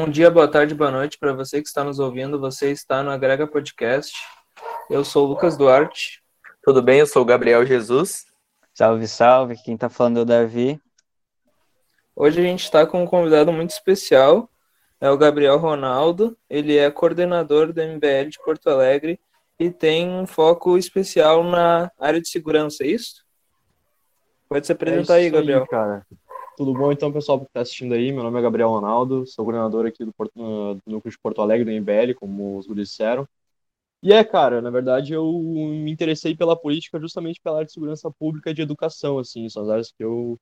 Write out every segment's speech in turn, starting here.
Bom dia, boa tarde, boa noite para você que está nos ouvindo. Você está no Agrega Podcast. Eu sou o Lucas Duarte. Tudo bem? Eu sou o Gabriel Jesus. Salve, salve. Quem está falando é o Davi. Hoje a gente está com um convidado muito especial. É o Gabriel Ronaldo. Ele é coordenador do MBL de Porto Alegre e tem um foco especial na área de segurança, é isso? Pode se apresentar é aí, Gabriel. Aí, cara. Tudo bom então, pessoal que está assistindo aí? Meu nome é Gabriel Ronaldo, sou coordenador aqui do, Porto, do Núcleo de Porto Alegre, do MBL, como os guris disseram. E é, cara, na verdade eu me interessei pela política justamente pela área de segurança pública e de educação, assim, são as áreas que eu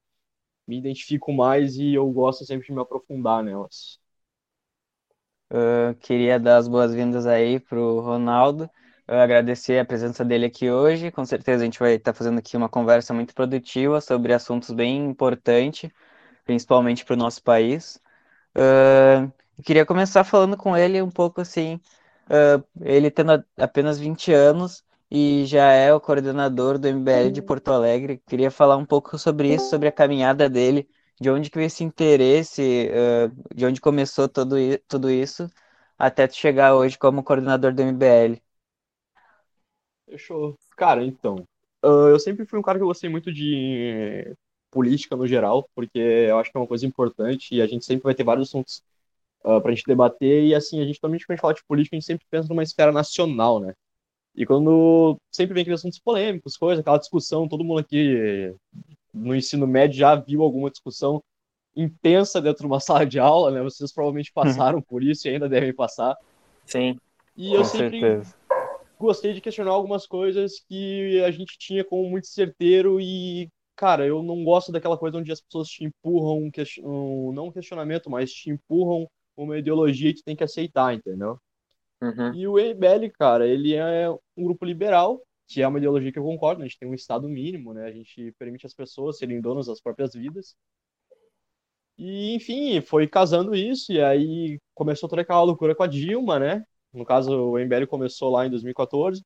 me identifico mais e eu gosto sempre de me aprofundar nelas. Uh, queria dar as boas-vindas aí pro Ronaldo, uh, agradecer a presença dele aqui hoje, com certeza a gente vai estar tá fazendo aqui uma conversa muito produtiva sobre assuntos bem importantes, principalmente para o nosso país. Uh, queria começar falando com ele um pouco assim, uh, ele tendo apenas 20 anos e já é o coordenador do MBL de Porto Alegre. Queria falar um pouco sobre isso, sobre a caminhada dele, de onde que veio esse interesse, uh, de onde começou todo, tudo isso, até chegar hoje como coordenador do MBL. Fechou. Cara, então, eu sempre fui um cara que eu gostei muito de política no geral, porque eu acho que é uma coisa importante e a gente sempre vai ter vários assuntos uh, pra gente debater e assim, a gente também quando a gente fala de política, a gente sempre pensa numa esfera nacional, né? E quando sempre vem aqueles assuntos polêmicos, coisa, aquela discussão, todo mundo aqui no ensino médio já viu alguma discussão intensa dentro de uma sala de aula, né? Vocês provavelmente uhum. passaram por isso e ainda devem passar. Sim. E eu sempre certeza. gostei de questionar algumas coisas que a gente tinha como muito certeiro e cara, eu não gosto daquela coisa onde as pessoas te empurram, um, question... um não um questionamento, mas te empurram uma ideologia que tu tem que aceitar, entendeu? Uhum. E o MBL, cara, ele é um grupo liberal, que é uma ideologia que eu concordo, a gente tem um estado mínimo, né? A gente permite as pessoas serem donas das próprias vidas. E, enfim, foi casando isso, e aí começou toda aquela loucura com a Dilma, né? No caso, o MBL começou lá em 2014.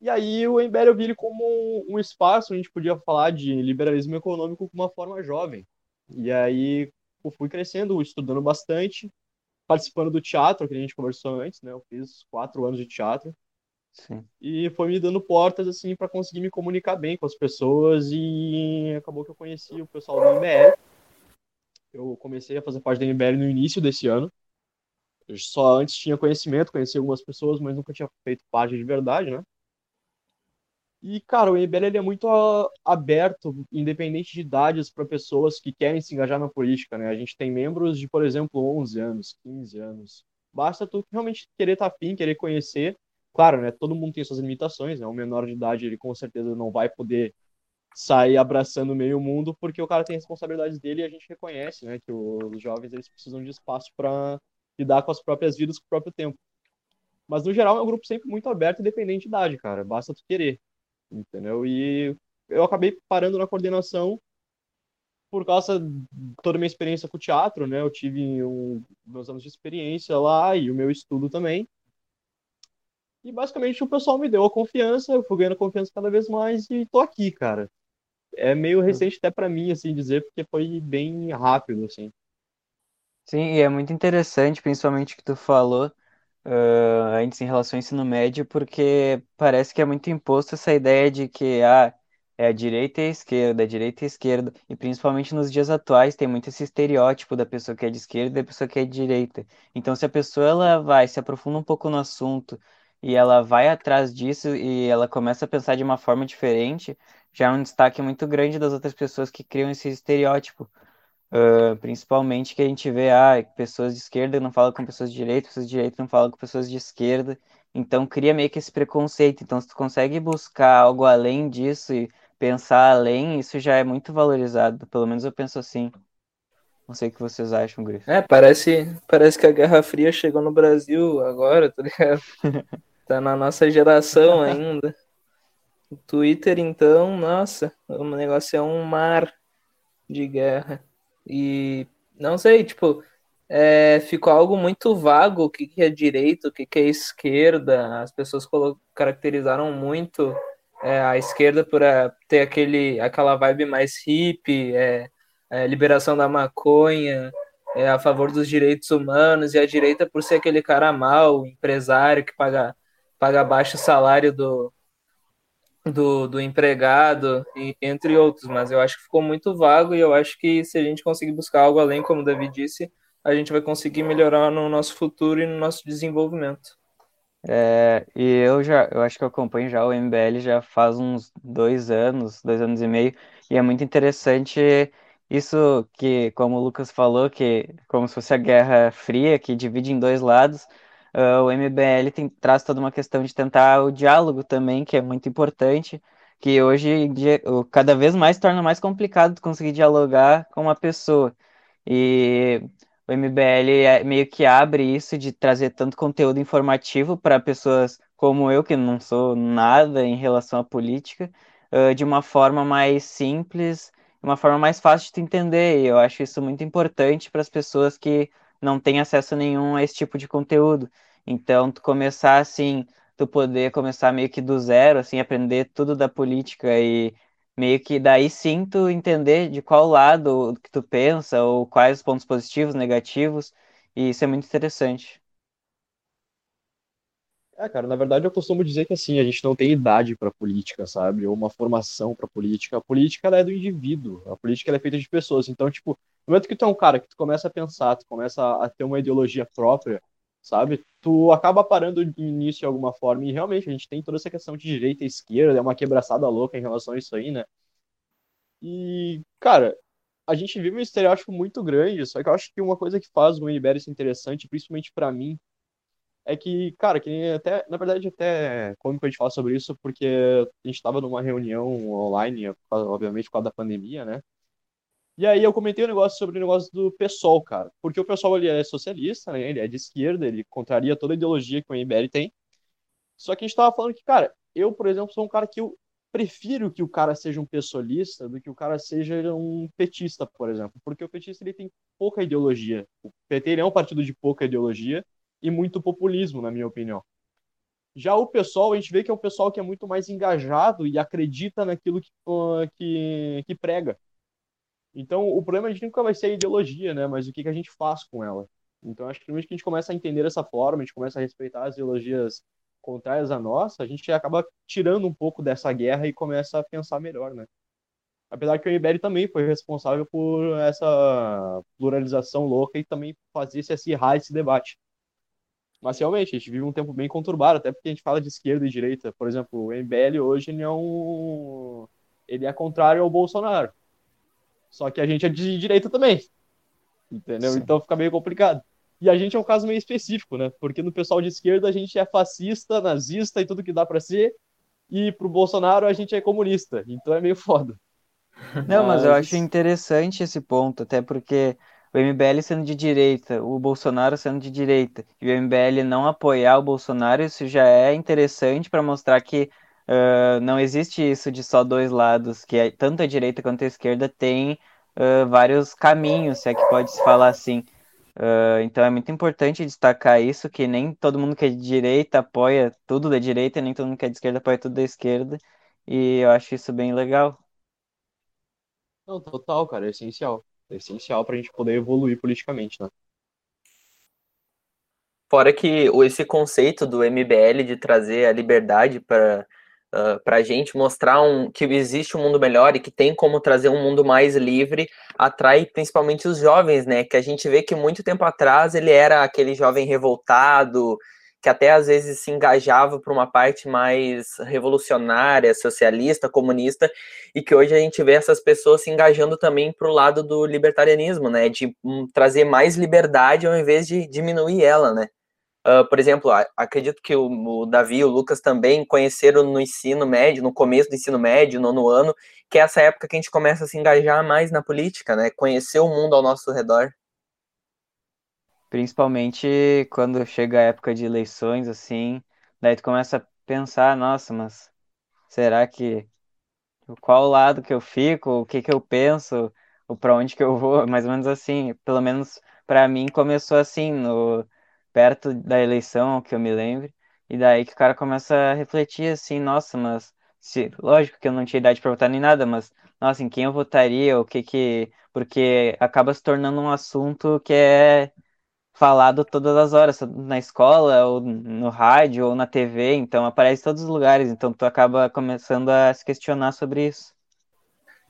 E aí o MBL eu vi ele como um espaço onde a gente podia falar de liberalismo econômico com uma forma jovem. E aí eu fui crescendo, estudando bastante, participando do teatro, que a gente conversou antes, né? Eu fiz quatro anos de teatro. Sim. E foi me dando portas, assim, para conseguir me comunicar bem com as pessoas e acabou que eu conheci o pessoal do MBL. Eu comecei a fazer parte do MBL no início desse ano. Eu só antes tinha conhecimento, conhecia algumas pessoas, mas nunca tinha feito parte de verdade, né? E, cara, o MBL ele é muito aberto, independente de idades, para pessoas que querem se engajar na política, né? A gente tem membros de, por exemplo, 11 anos, 15 anos. Basta tu realmente querer estar tá afim, querer conhecer. Claro, né? Todo mundo tem suas limitações, né? O menor de idade, ele com certeza não vai poder sair abraçando meio mundo, porque o cara tem responsabilidades dele e a gente reconhece, né? Que os jovens, eles precisam de espaço para lidar com as próprias vidas, com o próprio tempo. Mas, no geral, é um grupo sempre muito aberto, independente de idade, cara. Basta tu querer entendeu? E eu acabei parando na coordenação por causa de toda a minha experiência com o teatro, né? Eu tive um, meus anos de experiência lá e o meu estudo também. E basicamente o pessoal me deu a confiança, eu fui ganhando confiança cada vez mais e tô aqui, cara. É meio recente até para mim, assim, dizer, porque foi bem rápido, assim. Sim, e é muito interessante, principalmente o que tu falou, uh, antes em relação ao ensino médio, porque parece que é muito imposto essa ideia de que ah, é a direita e a esquerda, a direita e a esquerda, e principalmente nos dias atuais tem muito esse estereótipo da pessoa que é de esquerda e da pessoa que é de direita. Então, se a pessoa ela vai, se aprofunda um pouco no assunto e ela vai atrás disso e ela começa a pensar de uma forma diferente, já é um destaque muito grande das outras pessoas que criam esse estereótipo. Uh, principalmente que a gente vê, ah, pessoas de esquerda não falam com pessoas de direita, pessoas de direita não falam com pessoas de esquerda, então cria meio que esse preconceito. Então, se tu consegue buscar algo além disso e pensar além, isso já é muito valorizado. Pelo menos eu penso assim. Não sei o que vocês acham, Griff. É, parece, parece que a Guerra Fria chegou no Brasil agora, tá ligado? tá na nossa geração ainda. O Twitter, então, nossa, o negócio é um mar de guerra. E não sei, tipo, é, ficou algo muito vago o que, que é direita, o que, que é esquerda. As pessoas caracterizaram muito é, a esquerda por é, ter aquele, aquela vibe mais hippie, é, é, liberação da maconha, é a favor dos direitos humanos e a direita por ser aquele cara mau, empresário que paga, paga baixo salário do, do, do empregado, e, entre outros. Mas eu acho que ficou muito vago e eu acho que se a gente conseguir buscar algo além, como o David disse, a gente vai conseguir melhorar no nosso futuro e no nosso desenvolvimento. É, e eu já, eu acho que eu acompanho já o MBL já faz uns dois anos, dois anos e meio, e é muito interessante isso que, como o Lucas falou, que como se fosse a Guerra Fria, que divide em dois lados, uh, o MBL tem, traz toda uma questão de tentar o diálogo também, que é muito importante, que hoje cada vez mais torna mais complicado conseguir dialogar com uma pessoa. E o MBL é, meio que abre isso de trazer tanto conteúdo informativo para pessoas como eu, que não sou nada em relação à política, uh, de uma forma mais simples, uma forma mais fácil de entender. E eu acho isso muito importante para as pessoas que não têm acesso nenhum a esse tipo de conteúdo. Então, tu começar assim, tu poder começar meio que do zero, assim, aprender tudo da política e meio que daí sim tu entender de qual lado que tu pensa, ou quais os pontos positivos, negativos, e isso é muito interessante. É, cara, na verdade eu costumo dizer que assim, a gente não tem idade para política, sabe? Ou uma formação para política. A política ela é do indivíduo, a política é feita de pessoas. Então, tipo, no momento que tu é um cara que tu começa a pensar, tu começa a ter uma ideologia própria, sabe? Tu acaba parando nisso de alguma forma. E realmente, a gente tem toda essa questão de direita e esquerda, é uma quebraçada louca em relação a isso aí, né? E, cara, a gente vive um estereótipo muito grande, só que eu acho que uma coisa que faz o MBL ser interessante, principalmente para mim, é que, cara, que até, na verdade, até como a gente fala sobre isso, porque a gente estava numa reunião online, obviamente, por causa da pandemia, né? E aí eu comentei um negócio sobre o negócio do PSOL, cara. Porque o PSOL ele é socialista, né? Ele é de esquerda, ele contraria toda a ideologia que o MBL tem. Só que a gente tava falando que, cara, eu, por exemplo, sou um cara que eu prefiro que o cara seja um pessoalista do que o cara seja um petista, por exemplo. Porque o petista ele tem pouca ideologia. O PT ele é um partido de pouca ideologia e muito populismo, na minha opinião. Já o pessoal, a gente vê que é um pessoal que é muito mais engajado e acredita naquilo que, que, que prega. Então, o problema a gente nunca vai ser a ideologia, né? Mas o que, que a gente faz com ela. Então, acho que no que a gente começa a entender dessa forma, a gente começa a respeitar as ideologias contrárias à nossa, a gente acaba tirando um pouco dessa guerra e começa a pensar melhor, né? Apesar que o MBL também foi responsável por essa pluralização louca e também fazer se acirrar esse debate. Mas realmente, a gente vive um tempo bem conturbado, até porque a gente fala de esquerda e direita. Por exemplo, o MBL hoje ele é um. Ele é contrário ao Bolsonaro. Só que a gente é de direita também. Entendeu? Sim. Então fica meio complicado. E a gente é um caso meio específico, né? Porque no pessoal de esquerda a gente é fascista, nazista e tudo que dá para ser. E pro Bolsonaro a gente é comunista. Então é meio foda. Não, mas, mas eu acho interessante esse ponto, até porque o MBL sendo de direita, o Bolsonaro sendo de direita, e o MBL não apoiar o Bolsonaro, isso já é interessante para mostrar que uh, não existe isso de só dois lados, que é, tanto a direita quanto a esquerda tem uh, vários caminhos, se é que pode se falar assim. Uh, então é muito importante destacar isso, que nem todo mundo que é de direita apoia tudo da direita, nem todo mundo que é de esquerda apoia tudo da esquerda. E eu acho isso bem legal. Não, total, cara, é essencial. É essencial para a gente poder evoluir politicamente, né? Fora que esse conceito do MBL de trazer a liberdade para uh, para a gente mostrar um, que existe um mundo melhor e que tem como trazer um mundo mais livre, atrai principalmente os jovens, né? Que a gente vê que muito tempo atrás ele era aquele jovem revoltado, que até às vezes se engajava por uma parte mais revolucionária, socialista, comunista, e que hoje a gente vê essas pessoas se engajando também para o lado do libertarianismo, né? De um, trazer mais liberdade ao invés de diminuir ela, né? Uh, por exemplo, acredito que o, o, Davi e o Lucas também conheceram no ensino médio, no começo do ensino médio, no ano, que é essa época que a gente começa a se engajar mais na política, né? Conhecer o mundo ao nosso redor. Principalmente quando chega a época de eleições, assim, daí tu começa a pensar, nossa, mas será que qual lado que eu fico, o que que eu penso, ou para onde que eu vou, mais ou menos assim. Pelo menos para mim começou assim no perto da eleição, que eu me lembro, e daí que o cara começa a refletir assim, nossa, mas se, lógico que eu não tinha idade para votar nem nada, mas nossa, em quem eu votaria, o que que, porque acaba se tornando um assunto que é falado todas as horas, na escola, ou no rádio, ou na TV, então aparece em todos os lugares, então tu acaba começando a se questionar sobre isso.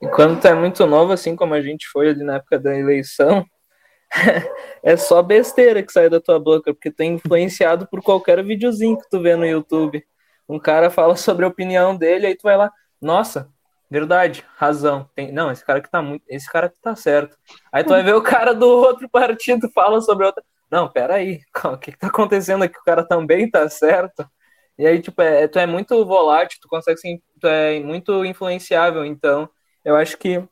E quando tu é muito novo, assim como a gente foi ali na época da eleição, é só besteira que sai da tua boca, porque tu é influenciado por qualquer videozinho que tu vê no YouTube. Um cara fala sobre a opinião dele, aí tu vai lá, nossa, verdade, razão. Tem... Não, esse cara que tá muito. Esse cara que tá certo. Aí tu vai ver o cara do outro partido fala sobre outra. Não, peraí, o que, que tá acontecendo aqui? O cara também tá certo. E aí, tipo, é, tu é muito volátil, tu consegue ser, tu é muito influenciável, então eu acho que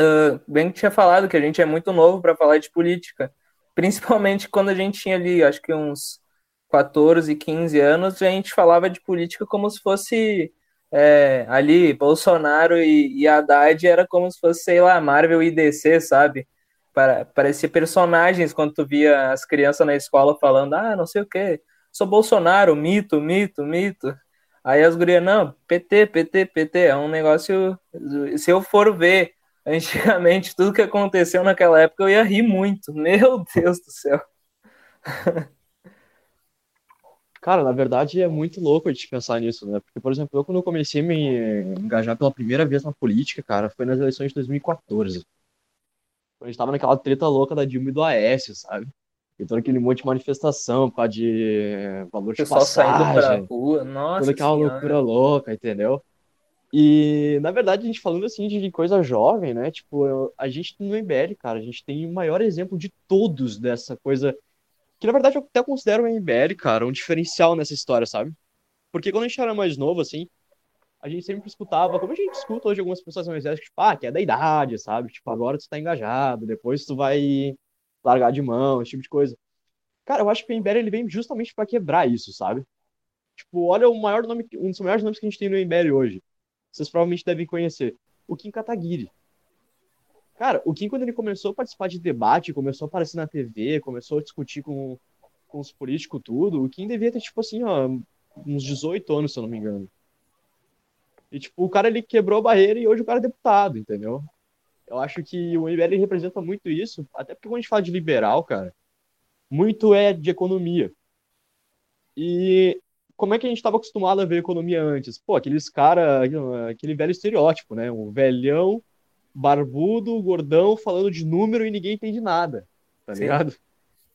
uh, bem que tinha falado que a gente é muito novo para falar de política, principalmente quando a gente tinha ali, acho que uns 14, 15 anos, a gente falava de política como se fosse é, ali Bolsonaro e, e Haddad era como se fosse, sei lá, Marvel e DC, sabe? Para, parecia personagens quando tu via as crianças na escola falando, ah, não sei o que, sou Bolsonaro, mito, mito, mito. Aí as gurias, não, PT, PT, PT, é um negócio. Se eu for ver antigamente tudo que aconteceu naquela época, eu ia rir muito. Meu Deus do céu. Cara, na verdade é muito louco a gente pensar nisso, né? Porque, por exemplo, eu quando eu comecei a me engajar pela primeira vez na política, cara, foi nas eleições de 2014. Quando a gente tava naquela treta louca da Dilma e do Aécio, sabe? E todo aquele monte de manifestação por causa de valor de Pessoal passagem. saindo pra rua, nossa toda aquela senhora. loucura louca, entendeu? E, na verdade, a gente falando assim de coisa jovem, né? Tipo, eu- a gente no MBL, cara, a gente tem o maior exemplo de todos dessa coisa. Que na verdade eu até considero o MBL, cara, um diferencial nessa história, sabe? Porque quando a gente era mais novo, assim, a gente sempre escutava, como a gente escuta hoje algumas pessoas mais velhas, tipo, ah, que é da idade, sabe? Tipo, agora tu tá engajado, depois tu vai largar de mão, esse tipo de coisa. Cara, eu acho que o MBL ele vem justamente pra quebrar isso, sabe? Tipo, olha o maior nome, um dos maiores nomes que a gente tem no MBL hoje. Vocês provavelmente devem conhecer. O Kim Kataguiri. Cara, o Kim, quando ele começou a participar de debate, começou a aparecer na TV, começou a discutir com, com os políticos, tudo, o Kim devia ter, tipo assim, ó, uns 18 anos, se eu não me engano. E, tipo, o cara, ele quebrou a barreira e hoje o cara é deputado, entendeu? Eu acho que o MBL representa muito isso, até porque quando a gente fala de liberal, cara, muito é de economia. E como é que a gente estava acostumado a ver economia antes? Pô, aqueles cara, aquele velho estereótipo, né? Um velhão, barbudo, gordão, falando de número e ninguém entende nada, tá Sim. ligado?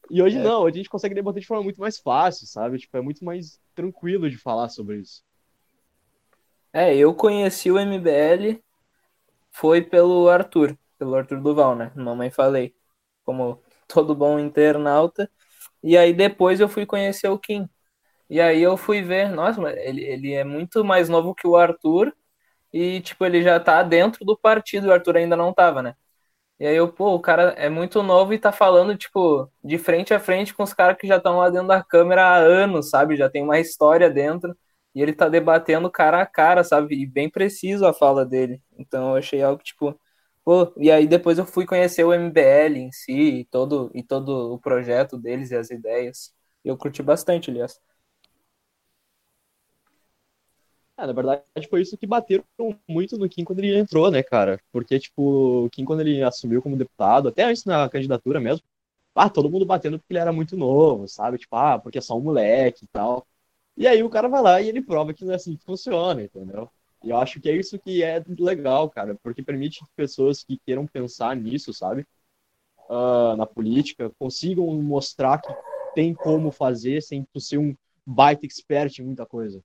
E hoje É. não, hoje a gente consegue debater de forma muito mais fácil, sabe? Tipo, é muito mais tranquilo de falar sobre isso. É, eu conheci o MBL foi pelo Arthur, pelo Arthur Duval, né? Mamãe falei, como todo bom internauta. E aí depois eu fui conhecer o Kim. E aí eu fui ver, nossa, ele, ele é muito mais novo que o Arthur e, tipo, ele já tá dentro do partido, o Arthur ainda não tava, né? E aí eu, pô, o cara é muito novo e tá falando, tipo, de frente a frente com os caras que já estão lá dentro da câmera há anos, sabe? Já tem uma história dentro. E ele tá debatendo cara a cara, sabe? E bem preciso a fala dele. Então eu achei algo tipo. Pô, e aí depois eu fui conhecer o MBL em si e todo, e todo o projeto deles e as ideias. Eu curti bastante, aliás. É, na verdade, foi isso que bateram muito no Kim quando ele entrou, né, cara? Porque, tipo, o Kim, quando ele assumiu como deputado, até antes na candidatura mesmo, ah, todo mundo batendo porque ele era muito novo, sabe? Tipo, ah, porque é só um moleque e tal. E aí o cara vai lá e ele prova que não é assim que funciona, entendeu? E eu acho que é isso que é legal, cara, porque permite que pessoas que queiram pensar nisso, sabe? Ah, na política, consigam mostrar que tem como fazer sem tu ser um baita expert em muita coisa.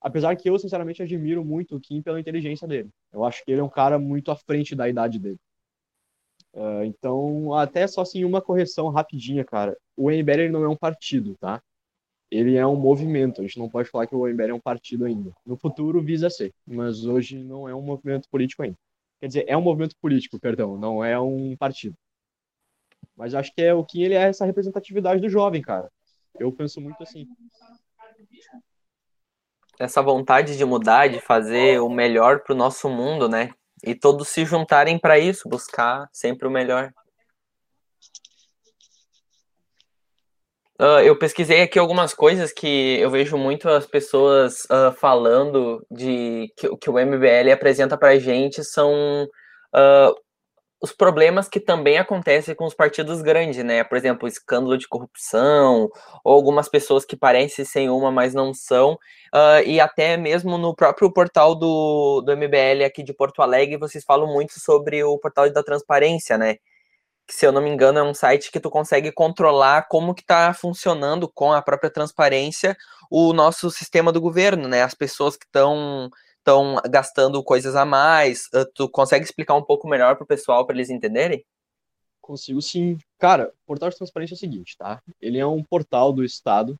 Apesar que eu, sinceramente, admiro muito o Kim pela inteligência dele. Eu acho que ele é um cara muito à frente da idade dele. Ah, então, até só assim, uma correção rapidinha, cara. O MBL não é um partido, tá? Ele é um movimento. A gente não pode falar que o MBL é um partido ainda. No futuro visa ser, mas hoje não é um movimento político ainda. Quer dizer, é um movimento político, perdão, não é um partido. Mas acho que é o que ele é essa representatividade do jovem, cara. Eu penso muito assim. Essa vontade de mudar, de fazer o melhor pro nosso mundo, né? E todos se juntarem para isso, buscar sempre o melhor. Uh, eu pesquisei aqui algumas coisas que eu vejo muito as pessoas uh, falando de que, que, o MBL apresenta para gente são uh, os problemas que também acontecem com os partidos grandes, né? Por exemplo, escândalo de corrupção, ou algumas pessoas que parecem ser uma, mas não são, e até mesmo no próprio portal do, do MBL aqui de Porto Alegre, vocês falam muito sobre o portal da transparência, né? que se eu não me engano é um site que tu consegue controlar como que está funcionando com a própria transparência o nosso sistema do governo, né? As pessoas que estão estão gastando coisas a mais. Tu consegue explicar um pouco melhor para o pessoal para eles entenderem? Consigo sim. Cara, o portal de transparência é o seguinte, tá? Ele é um portal do Estado.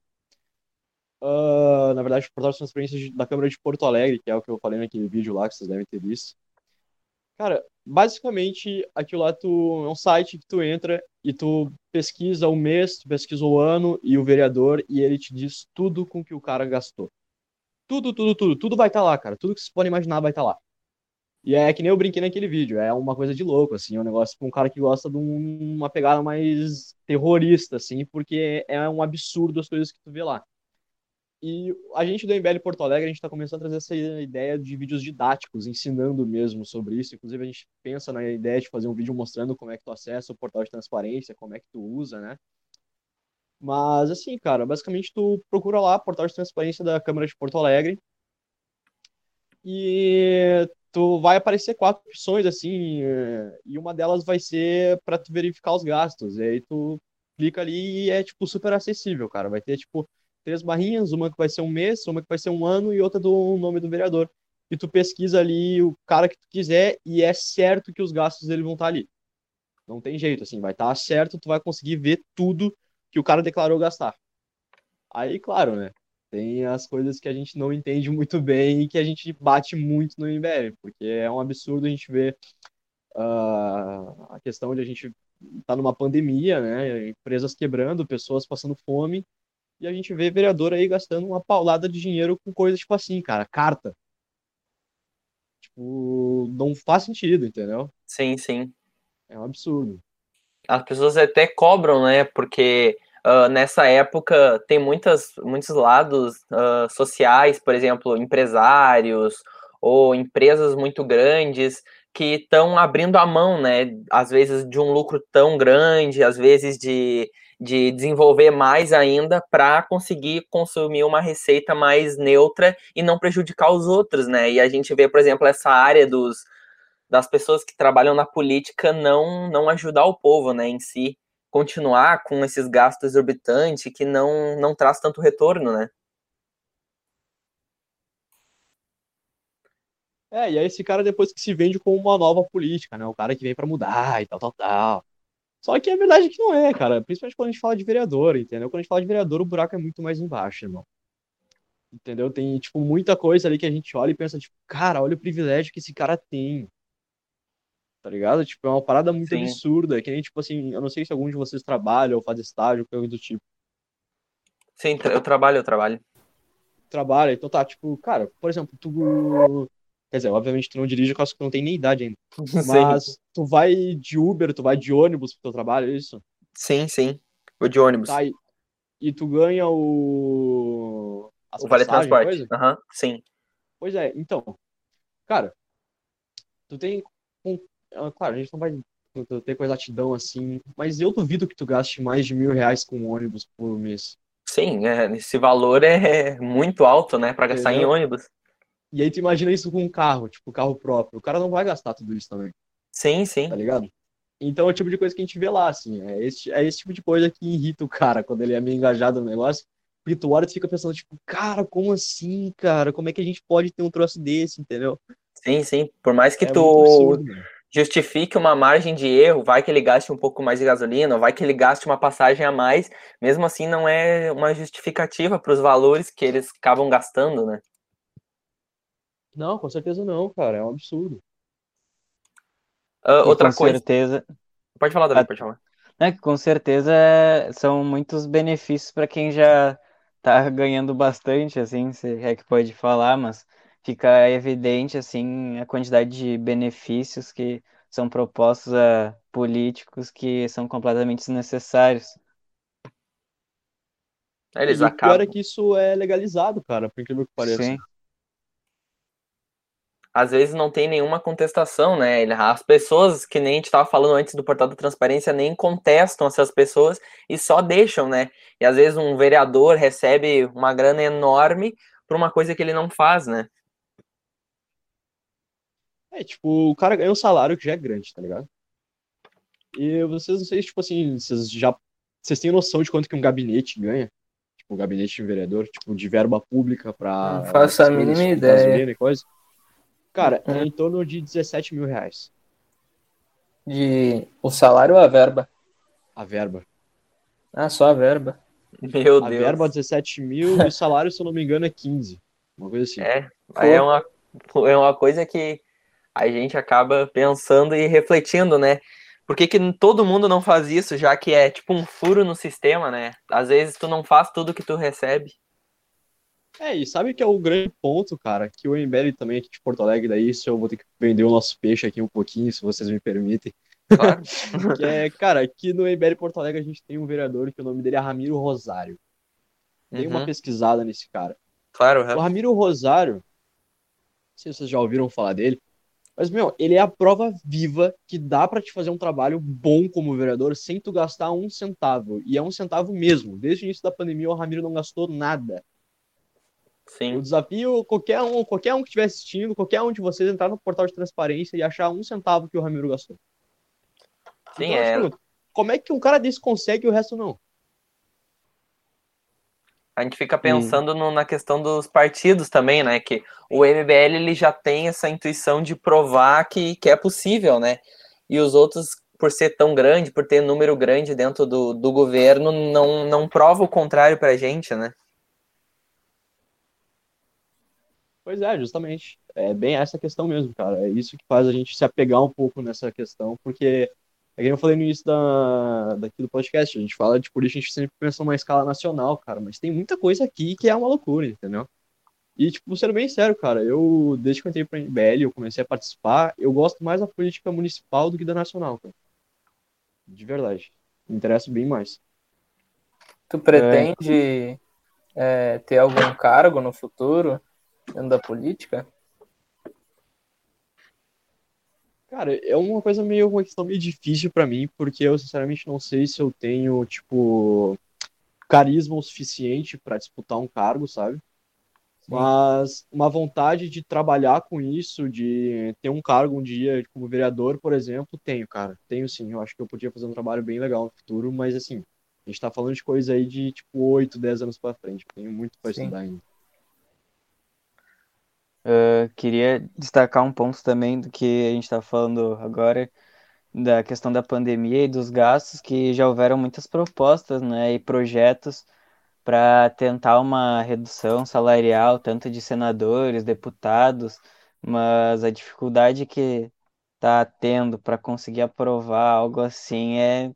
Uh, na verdade, o portal de transparência da Câmara de Porto Alegre, que é o que eu falei naquele vídeo lá que vocês devem ter visto. Cara, basicamente, aquilo lá tu, é um site que tu entra e tu pesquisa o mês, tu pesquisa o ano e o vereador e ele te diz tudo com que o cara gastou. Tudo, tudo, tudo. Tudo vai estar tá lá, cara. Tudo que você pode imaginar vai estar tá lá. E é que nem eu brinquei naquele vídeo. É uma coisa de louco, assim. É um negócio pra um cara que gosta de um, uma pegada mais terrorista, assim, porque é um absurdo as coisas que tu vê lá. E a gente do MBL Porto Alegre, a gente está começando a trazer essa ideia de vídeos didáticos, ensinando mesmo sobre isso. Inclusive, a gente pensa na ideia de fazer um vídeo mostrando como é que tu acessa o portal de transparência, como é que tu usa, né? Mas, assim, cara, basicamente tu procura lá, portal de transparência da Câmara de Porto Alegre, e tu vai aparecer quatro opções, assim, e uma delas vai ser para tu verificar os gastos. E aí tu clica ali e é, tipo, super acessível, cara. Vai ter, tipo, três barrinhas, uma que vai ser um mês, uma que vai ser um ano e outra do nome do vereador. E tu pesquisa ali o cara que tu quiser e é certo que os gastos dele vão estar ali. Não tem jeito, assim, vai estar certo, tu vai conseguir ver tudo que o cara declarou gastar. Aí, claro, né? Tem as coisas que a gente não entende muito bem e que a gente bate muito no MBL, porque é um absurdo a gente ver uh, a questão de a gente tá numa pandemia, né? Empresas quebrando, pessoas passando fome, e a gente vê vereador aí gastando uma paulada de dinheiro com coisas tipo assim, cara, carta. Tipo, não faz sentido, entendeu? Sim, sim. É um absurdo. As pessoas até cobram, né? Porque uh, nessa época tem muitas, muitos lados uh, sociais, por exemplo, empresários ou empresas muito grandes que estão abrindo a mão, né? Às vezes de um lucro tão grande, às vezes de de desenvolver mais ainda para conseguir consumir uma receita mais neutra e não prejudicar os outros, né? E a gente vê, por exemplo, essa área dos das pessoas que trabalham na política não não ajudar o povo, né, em si, continuar com esses gastos exorbitantes que não não traz tanto retorno, né? É, e aí esse cara depois que se vende como uma nova política, né? O cara que vem para mudar e tal, tal, tal. Só que a verdade é que não é, cara. Principalmente quando a gente fala de vereador, entendeu? Quando a gente fala de vereador, o buraco é muito mais embaixo, irmão. Entendeu? Tem, tipo, muita coisa ali que a gente olha e pensa, tipo, cara, olha o privilégio que esse cara tem. Tá ligado? Tipo, é uma parada muito Sim. absurda. Que nem, tipo assim, eu não sei se algum de vocês trabalha ou faz estágio, coisa do tipo. Sim, eu trabalho, eu trabalho. Trabalha, então tá, tipo, cara, por exemplo, tu Quer dizer, obviamente tu não dirige com as que não tem nem idade ainda. Mas tu vai de Uber, tu vai de ônibus pro teu trabalho, é isso? Sim, sim. Vou de ônibus. Tá, e, e tu ganha o. As o Vale Transporte. Aham, uhum, sim. Pois é, então. Cara, tu tem. Ah, claro, a gente não vai ter com exatidão assim, mas eu duvido que tu gaste mais de mil reais com ônibus por mês. Sim, é, esse valor é muito alto, né, para gastar em ônibus. E aí tu imagina isso com um carro, tipo, carro próprio. O cara não vai gastar tudo isso também. Sim, sim. Tá ligado? Então é o tipo de coisa que a gente vê lá, assim. É esse, é esse tipo de coisa que irrita o cara quando ele é meio engajado no negócio. Porque tu olha e fica pensando, tipo, cara, como assim, cara? Como é que a gente pode ter um troço desse, entendeu? Sim, sim. Por mais que é tu absurdo, justifique uma margem de erro, vai que ele gaste um pouco mais de gasolina, vai que ele gaste uma passagem a mais, mesmo assim não é uma justificativa para os valores que eles acabam gastando, né? Não, com certeza não, cara. É um absurdo. Uh, outra com coisa. certeza. Pode falar, Davi, pode falar. É que com certeza são muitos benefícios para quem já tá ganhando bastante, assim, se é que pode falar, mas fica evidente, assim, a quantidade de benefícios que são propostos a políticos que são completamente desnecessários. Eles e o acabam. pior é que isso é legalizado, cara, por incrível que pareça. Sim. às vezes não tem nenhuma contestação, né? As pessoas, que nem a gente estava falando antes do portal da transparência, nem contestam essas pessoas e só deixam, né? E às vezes um vereador recebe uma grana enorme por uma coisa que ele não faz, né? É, tipo, o cara ganha um salário que já é grande, tá ligado? E vocês não sei, tipo assim, vocês já. Vocês têm noção de quanto que um gabinete ganha? Tipo, um gabinete de vereador, tipo, de verba pública pra. Não faço a mínima tipo, ideia. e coisa. Cara, é Uhum. em torno de 17 mil reais De o salário ou a verba? a verba. Ah, só a verba. Meu A Deus. verba 17 mil e o salário, se eu não me engano, é 15. Uma coisa assim. É, aí é uma, é uma coisa que a gente acaba pensando e refletindo, né? Por que, que todo mundo não faz isso, já que é tipo um furo no sistema, né? Às vezes tu não faz tudo que tu recebe. É, e sabe que é o grande ponto, cara, que o MBL também aqui de Porto Alegre, daí isso eu vou ter que vender o nosso peixe aqui um pouquinho, se vocês me permitem. Claro. Que é, cara, aqui no MBL Porto Alegre a gente tem um vereador que o nome dele é Ramiro Rosário. Uma Uhum, pesquisada nesse cara. claro, O uhum. Ramiro Rosário, não sei se vocês já ouviram falar dele, mas, meu, ele é a prova viva que dá pra te fazer um trabalho bom como vereador sem tu gastar um centavo. E é um centavo mesmo. Desde o início da pandemia, o Ramiro não gastou nada. Sim. desafio qualquer um, qualquer um que estiver assistindo, qualquer um de vocês entrar no portal de transparência e achar um centavo que o Ramiro gastou. Sim, Então, é. como é que um cara desse consegue e o resto não? A gente fica pensando no- na questão dos partidos também, né? Que o MBL ele já tem essa intuição de provar que, que é possível, né? E os outros, por ser tão grande, por ter número grande dentro do, do governo, não, não prova o contrário pra gente, né? Pois é, justamente. É bem essa questão mesmo, cara. É isso que faz a gente se apegar um pouco nessa questão, porque, é que eu falei no início da, daqui do podcast, a gente fala de política, a gente sempre pensa numa escala nacional, cara, mas tem muita coisa aqui que é uma loucura, entendeu? E, tipo, sendo bem sério, cara, eu, desde que eu entrei pra MBL, eu comecei a participar, eu gosto mais da política municipal do que da nacional, cara. De verdade. Me interessa bem mais. Tu pretende é, ter algum cargo no futuro dentro da política? Cara, é uma coisa meio, uma questão meio difícil pra mim, porque eu sinceramente não sei se eu tenho, tipo, carisma o suficiente pra disputar um cargo, sabe? Mas uma vontade de trabalhar com isso, de ter um cargo um dia como vereador, por exemplo, tenho, cara. Tenho sim. Eu acho que eu podia fazer um trabalho bem legal no futuro, mas assim, a gente tá falando de coisa aí de tipo 8, 10 anos pra frente. Eu tenho muito pra Sim. estudar ainda. Eu queria destacar um ponto também do que a gente está falando agora, da questão da pandemia e dos gastos, que já houveram muitas propostas, né, e projetos para tentar uma redução salarial, tanto de senadores, deputados, mas a dificuldade que está tendo para conseguir aprovar algo assim é,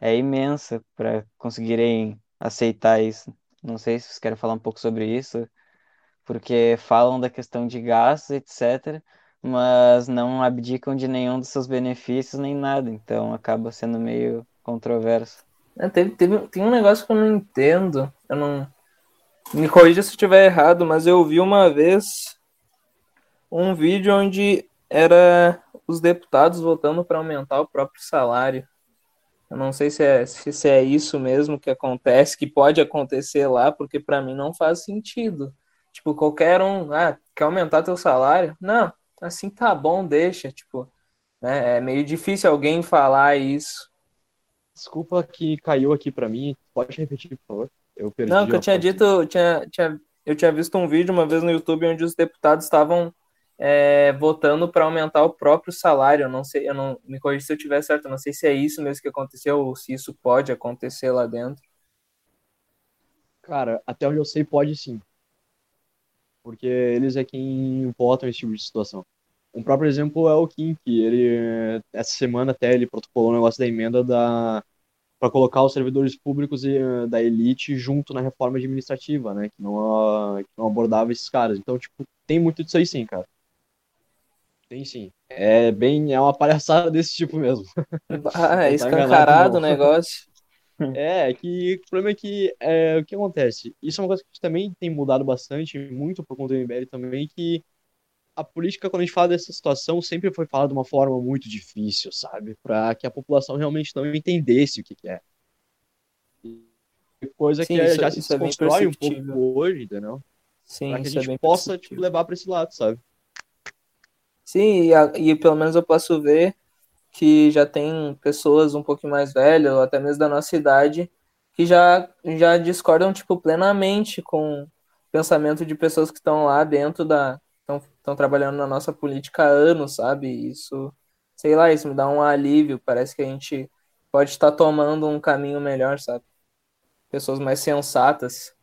é imensa para conseguirem aceitar isso. Não sei se vocês querem falar um pouco sobre isso porque falam da questão de gastos, etc., mas não abdicam de nenhum dos seus benefícios nem nada, então acaba sendo meio controverso. É, teve, teve, tem um negócio que eu não entendo. Eu não. Me corrija se eu estiver errado, mas eu vi uma vez um vídeo onde era os deputados votando para aumentar o próprio salário. Eu não sei se é, se, se é isso mesmo que acontece, que pode acontecer lá, porque para mim não faz sentido. Tipo, qualquer um, ah, quer aumentar teu salário? Não, assim tá bom, deixa. Tipo, né, é meio difícil alguém falar isso. Desculpa que caiu aqui pra mim. Pode repetir, por favor? Eu perdi. Não, que eu tinha parte. dito, eu tinha, tinha, eu tinha visto um vídeo uma vez no YouTube onde os deputados estavam é, votando para aumentar o próprio salário. Eu não sei, eu não me corrija se eu estiver certo, eu não sei se é isso mesmo que aconteceu ou se isso pode acontecer lá dentro. Cara, até onde eu sei, pode sim. Porque eles é quem votam esse tipo de situação. Um próprio exemplo é o Kim, que ele, essa semana até, ele protocolou um negócio da emenda da para colocar os servidores públicos e, eh, da elite junto na reforma administrativa, né? Que não, ah, que não abordava esses caras. Então, tipo, tem muito disso aí sim, cara. Tem sim. É bem, é uma palhaçada desse tipo mesmo. Ah, é tá escancarado o negócio. É, é que o problema é que é, o que acontece? Isso é uma coisa que também tem mudado bastante, muito por conta do MBL também, que a política, quando a gente fala dessa situação, sempre foi falada de uma forma muito difícil, sabe? Para que a população realmente não entendesse o que, que é. Coisa Sim, que isso- já se isso é um pouco hoje, entendeu? Sim, Pra que a é gente bem possa tipo, levar pra esse lado, sabe? Sim, e, e pelo menos eu posso ver que já tem pessoas um pouco mais velhas, ou até mesmo da nossa idade, que já, já discordam, tipo, plenamente com o pensamento de pessoas que estão lá dentro da... estão trabalhando na nossa política há anos, sabe? Isso, sei lá, isso me dá um alívio, parece que a gente pode estar tomando um caminho melhor, sabe? Pessoas mais sensatas.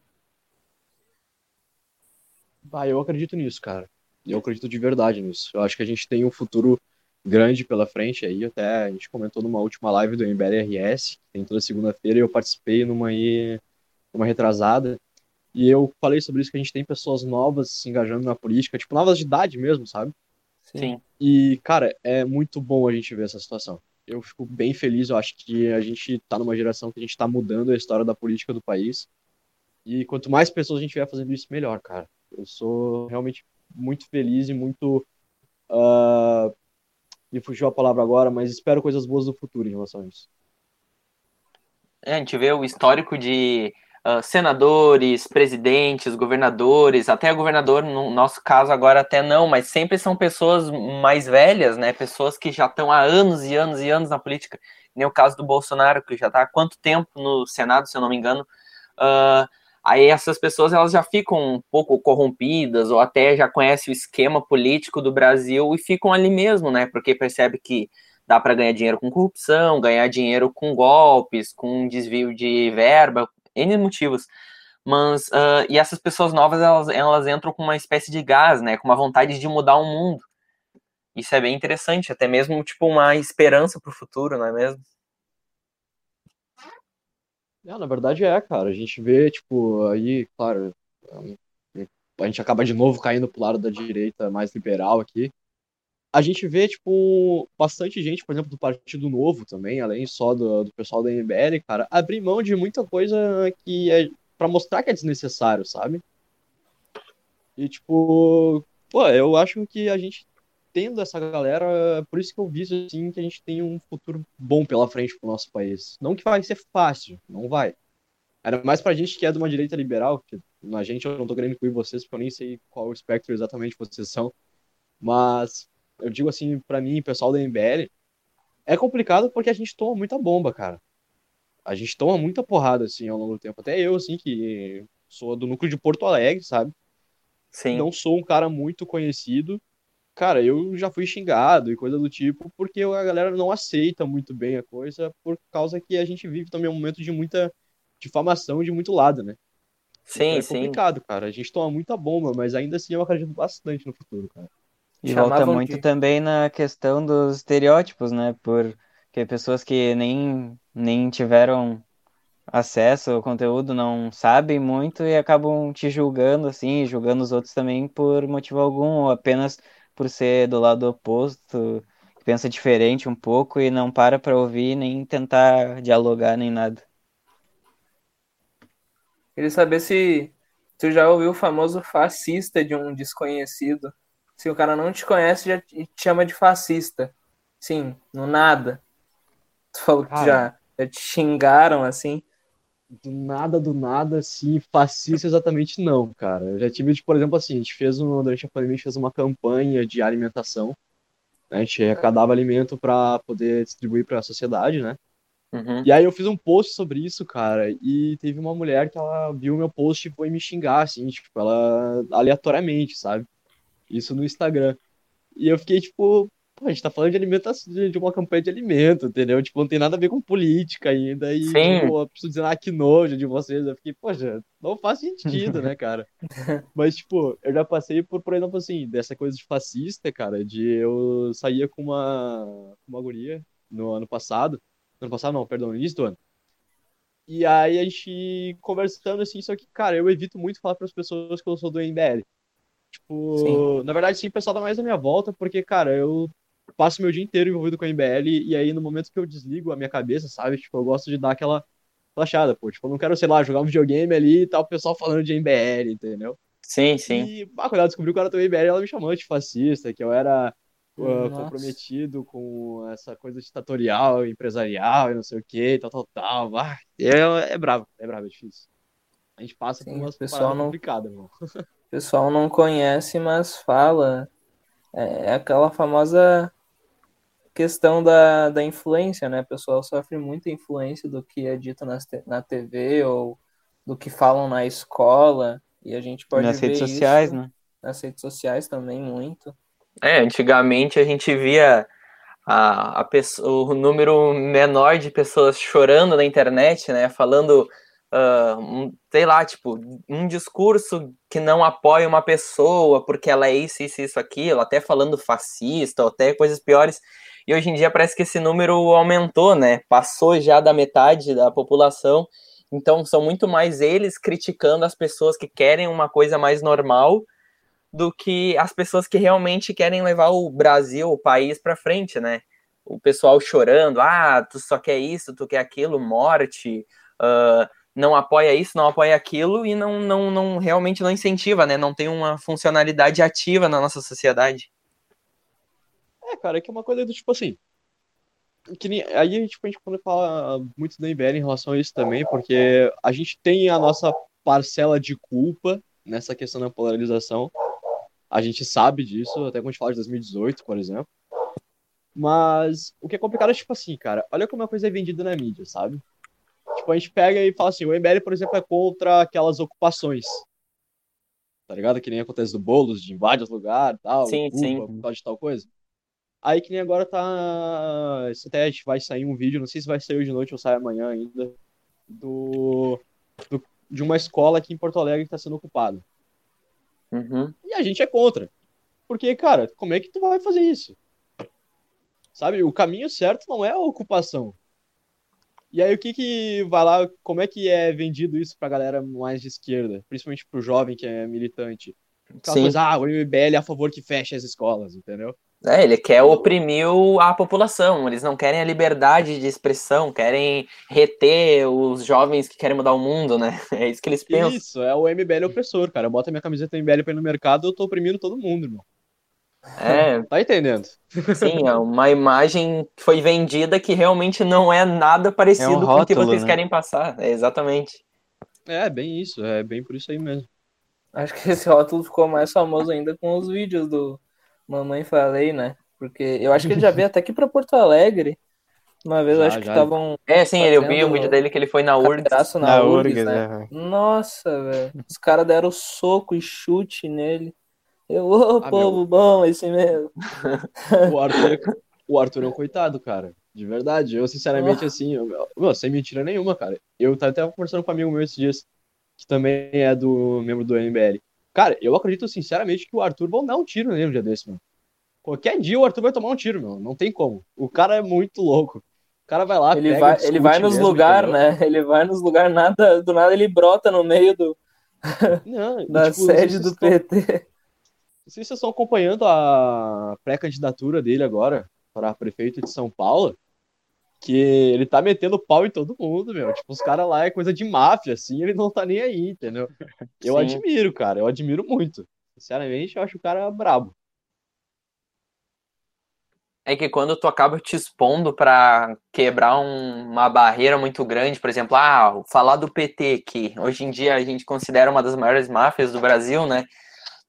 Ah, eu acredito nisso, cara. Eu acredito de verdade nisso. Eu acho que a gente tem um futuro grande pela frente aí. Até a gente comentou numa última live do MBLRS, que tem toda segunda-feira, e eu participei numa aí, numa retrasada. E eu falei sobre isso, que a gente tem pessoas novas se engajando na política, tipo, novas de idade mesmo, sabe? Sim. E, cara, é muito bom a gente ver essa situação. Eu fico bem feliz, eu acho que a gente tá numa geração que a gente tá mudando a história da política do país. E quanto mais pessoas a gente vier fazendo isso, melhor, cara. Eu sou realmente muito feliz e muito. ah, me fugiu a palavra agora, mas espero coisas boas do futuro em relação a isso. É, a gente vê o histórico de ah, senadores, presidentes, governadores, até governador, no nosso caso agora até não, mas sempre são pessoas mais velhas, né? Pessoas que já estão há anos e anos e anos na política. Nem o caso do Bolsonaro, que já está há quanto tempo no Senado, se eu não me engano. Ah, aí essas pessoas elas já ficam um pouco corrompidas ou até já conhecem o esquema político do Brasil e ficam ali mesmo, né? Porque percebe que dá para ganhar dinheiro com corrupção, ganhar dinheiro com golpes, com desvio de verba, N motivos. Mas, ah, e essas pessoas novas, elas, elas entram com uma espécie de gás, né? Com uma vontade de mudar o mundo. Isso é bem interessante, até mesmo, tipo, uma esperança para o futuro, não é mesmo? É, na verdade é, cara. A gente vê, tipo, aí, claro, a gente acaba de novo caindo pro lado da direita mais liberal aqui. A gente vê, tipo, bastante gente, por exemplo, do Partido Novo também, além só do, do pessoal da MBL, cara, abrir mão de muita coisa que é pra mostrar que é desnecessário, sabe? E, tipo, pô, eu acho que a gente tendo essa galera, por isso que eu viso, assim, que a gente tem um futuro bom pela frente pro nosso país. Não que vai ser fácil, não vai. Era mais pra gente que é de uma direita liberal, que a gente eu não tô querendo incluir vocês, porque eu nem sei qual espectro exatamente vocês são, mas eu digo assim, pra mim, pessoal da MBL, é complicado porque a gente toma muita bomba, cara. A gente toma muita porrada, assim, ao longo do tempo. Até eu, assim, que sou do núcleo de Porto Alegre, sabe? Sim. Não sou um cara muito conhecido. Cara, eu já fui xingado e coisa do tipo, porque a galera não aceita muito bem a coisa, por causa que a gente vive também um momento de muita difamação de muito lado, né? Sim, Então é sim. complicado, cara. A gente toma muita bomba, mas ainda assim eu acredito bastante no futuro, cara. E volta muito de- também na questão dos estereótipos, né? Porque pessoas que nem, nem tiveram acesso ao conteúdo não sabem muito e acabam te julgando, assim, e julgando os outros também por motivo algum, ou apenas por ser do lado oposto, que pensa diferente um pouco e não para pra ouvir nem tentar dialogar nem nada. Queria saber se tu já ouviu o famoso fascista de um desconhecido. Se o cara não te conhece, já te chama de fascista. Sim, no nada. Tu falou que já, já te xingaram assim. Do nada, do nada, assim, fascista exatamente não, cara. Eu já tive, tipo, por exemplo, assim, a gente fez um, durante a pandemia, a gente fez uma campanha de alimentação. né? A gente arrecadava alimento para poder distribuir para a sociedade, né? Uhum. E aí eu fiz um post sobre isso, cara, e teve uma mulher que ela viu meu post e foi me xingar, assim, tipo, ela aleatoriamente, sabe? Isso no Instagram. E eu fiquei, tipo, pô, a gente tá falando de alimentação, de uma campanha de alimento, entendeu? Tipo, não tem nada a ver com política ainda, e, Sim. tipo, a pessoa dizendo, ah, que nojo de vocês. Eu fiquei, poxa, não faz sentido, né, cara? Mas, tipo, eu já passei por, por exemplo, assim, dessa coisa de fascista, cara, de eu saía com uma, com uma guria no ano passado, no ano passado não, perdão, no início do ano. E aí a gente conversando assim, só que, cara, eu evito muito falar para as pessoas que eu sou do MBL. Tipo, Sim. na verdade, sim, o pessoal tá mais na minha volta, porque, cara, eu passo meu dia inteiro envolvido com a MBL, e aí no momento que eu desligo a minha cabeça, sabe? Tipo, eu gosto de dar aquela relaxada, pô. Tipo, eu não quero, sei lá, jogar um videogame ali e tal, o pessoal falando de MBL, entendeu? Sim, sim. E, ah, quando ela descobriu que eu era do MBL, ela me chamou de fascista, que eu era uh, comprometido com essa coisa ditatorial, empresarial e não sei o que, tal, tal, tal. Ah, é, é bravo, é bravo, é difícil. A gente passa Sim, por umas o pessoal não- complicadas, irmão. O pessoal não conhece, mas fala. É é aquela famosa questão da, da influência, né? O pessoal sofre muita influência do que é dito nas te- na TV ou do que falam na escola. E a gente pode Nas ver redes sociais, isso né? nas redes sociais também muito. É, antigamente a gente via a, a pessoa, o número menor de pessoas chorando na internet, né? Falando, ah, um, sei lá, tipo, um discurso que não apoia uma pessoa porque ela é isso, isso, isso, aquilo, até falando fascista, ou até coisas piores. E hoje em dia parece que esse número aumentou, né? Passou já da metade da população. Então são muito mais eles criticando as pessoas que querem uma coisa mais normal do que as pessoas que realmente querem levar o Brasil, o país para frente, né? O pessoal chorando, ah, tu só quer isso, tu quer aquilo, morte, ah, não apoia isso, não apoia aquilo e não, não, não realmente não incentiva, né? Não tem uma funcionalidade ativa na nossa sociedade. É, cara, é que é uma coisa do tipo assim. Que nem, aí tipo, a gente pode falar muito da MBL em relação a isso também, porque a gente tem a nossa parcela de culpa nessa questão da polarização. A gente sabe disso, até quando a gente fala de 2018, por exemplo. Mas o que é complicado é tipo assim, cara, olha como a coisa é vendida na mídia, sabe? Tipo, a gente pega e fala assim, o MBL, por exemplo, é contra aquelas ocupações. Tá ligado? Que nem acontece do Boulos, de invade os lugares e tal, Sim, ocupa sim. por causa de tal coisa. Aí que nem agora tá. Até a gente vai sair um vídeo, não sei se vai sair hoje de noite ou sai amanhã ainda, do, do- de uma escola aqui em Porto Alegre que está sendo ocupada. Uhum. E a gente é contra. Porque, cara, como é que tu vai fazer isso? Sabe, o caminho certo não é a ocupação. E aí o que que vai lá, como é que é vendido isso pra galera mais de esquerda, principalmente pro jovem que é militante? Aquela Sim. coisa, ah, o MBL é a favor que feche as escolas, entendeu? É, ele quer oprimir a população, eles não querem a liberdade de expressão, querem reter os jovens que querem mudar o mundo, né? É isso que eles pensam. Isso, é o MBL opressor, cara. Bota minha camiseta MBL pra ir no mercado, eu tô oprimindo todo mundo, irmão. É, Tá entendendo? sim, é uma imagem que foi vendida que realmente não é nada parecido É um com o que rótulo, vocês né? querem passar. É, exatamente. É, bem isso, é bem por isso aí mesmo. Acho que esse rótulo ficou mais famoso ainda com os vídeos do Mamãe Falei, né? Porque eu acho que ele já veio até aqui pra Porto Alegre. Uma vez eu Já, acho que já. estavam É, sim, eu vi um Fazendo vídeo dele que ele foi na URGS. na, Na URGS, URGS, né? né? Nossa, velho. Os caras deram soco e chute nele. Eu, ô, Ah, povo bom, esse mesmo. O Arthur, o Arthur é um coitado, cara. De verdade. Eu, sinceramente, assim, eu, meu, sem mentira nenhuma, cara. Eu tava até conversando com um amigo meu esses dias, que também é do membro do MBL. Cara, eu acredito sinceramente que o Arthur vai dar um tiro nele um dia desse, mano. Qualquer dia o Arthur vai tomar um tiro, meu. Não tem como. O cara é muito louco. O cara vai lá, Ele pega, vai, ele vai nos mesmo, entendeu? né? Ele vai nos lugares, nada, do nada ele brota no meio do, Não, da tipo, sede se do estão- PT. Não sei se vocês estão acompanhando a pré-candidatura dele agora para prefeito de São Paulo, que ele tá metendo pau em todo mundo, meu. Tipo, os caras lá é coisa de máfia, assim, ele não tá nem aí, entendeu? Eu Sim. admiro, cara, eu admiro muito. Sinceramente, eu acho o cara brabo. É que quando tu acaba te expondo pra quebrar um- uma barreira muito grande, por exemplo, ah, falar do PT, que hoje em dia a gente considera uma das maiores máfias do Brasil, né?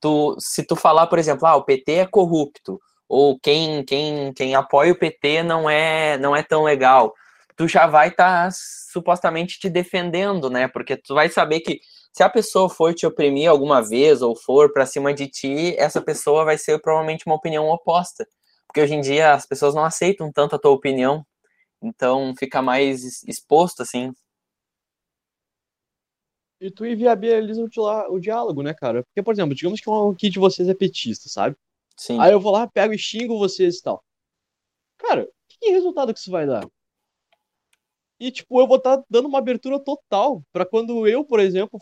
Tu, se tu falar, por exemplo, ah, o PT é corrupto, ou quem, quem, quem apoia o PT não é, não é tão legal, tu já vai estar supostamente te defendendo, né? Porque tu vai saber que se a pessoa for te oprimir alguma vez ou for pra cima de ti, essa pessoa vai ser provavelmente uma opinião oposta porque hoje em dia as pessoas não aceitam tanto a tua opinião, então fica mais exposto, assim. E tu inviabiliza o, o diálogo, né, cara? Porque, por exemplo, digamos que um de vocês é petista, sabe? Sim, Aí eu vou lá, pego e xingo vocês e tal. Cara, que resultado que isso vai dar? E, tipo, eu vou estar dando uma abertura total pra quando eu, por exemplo,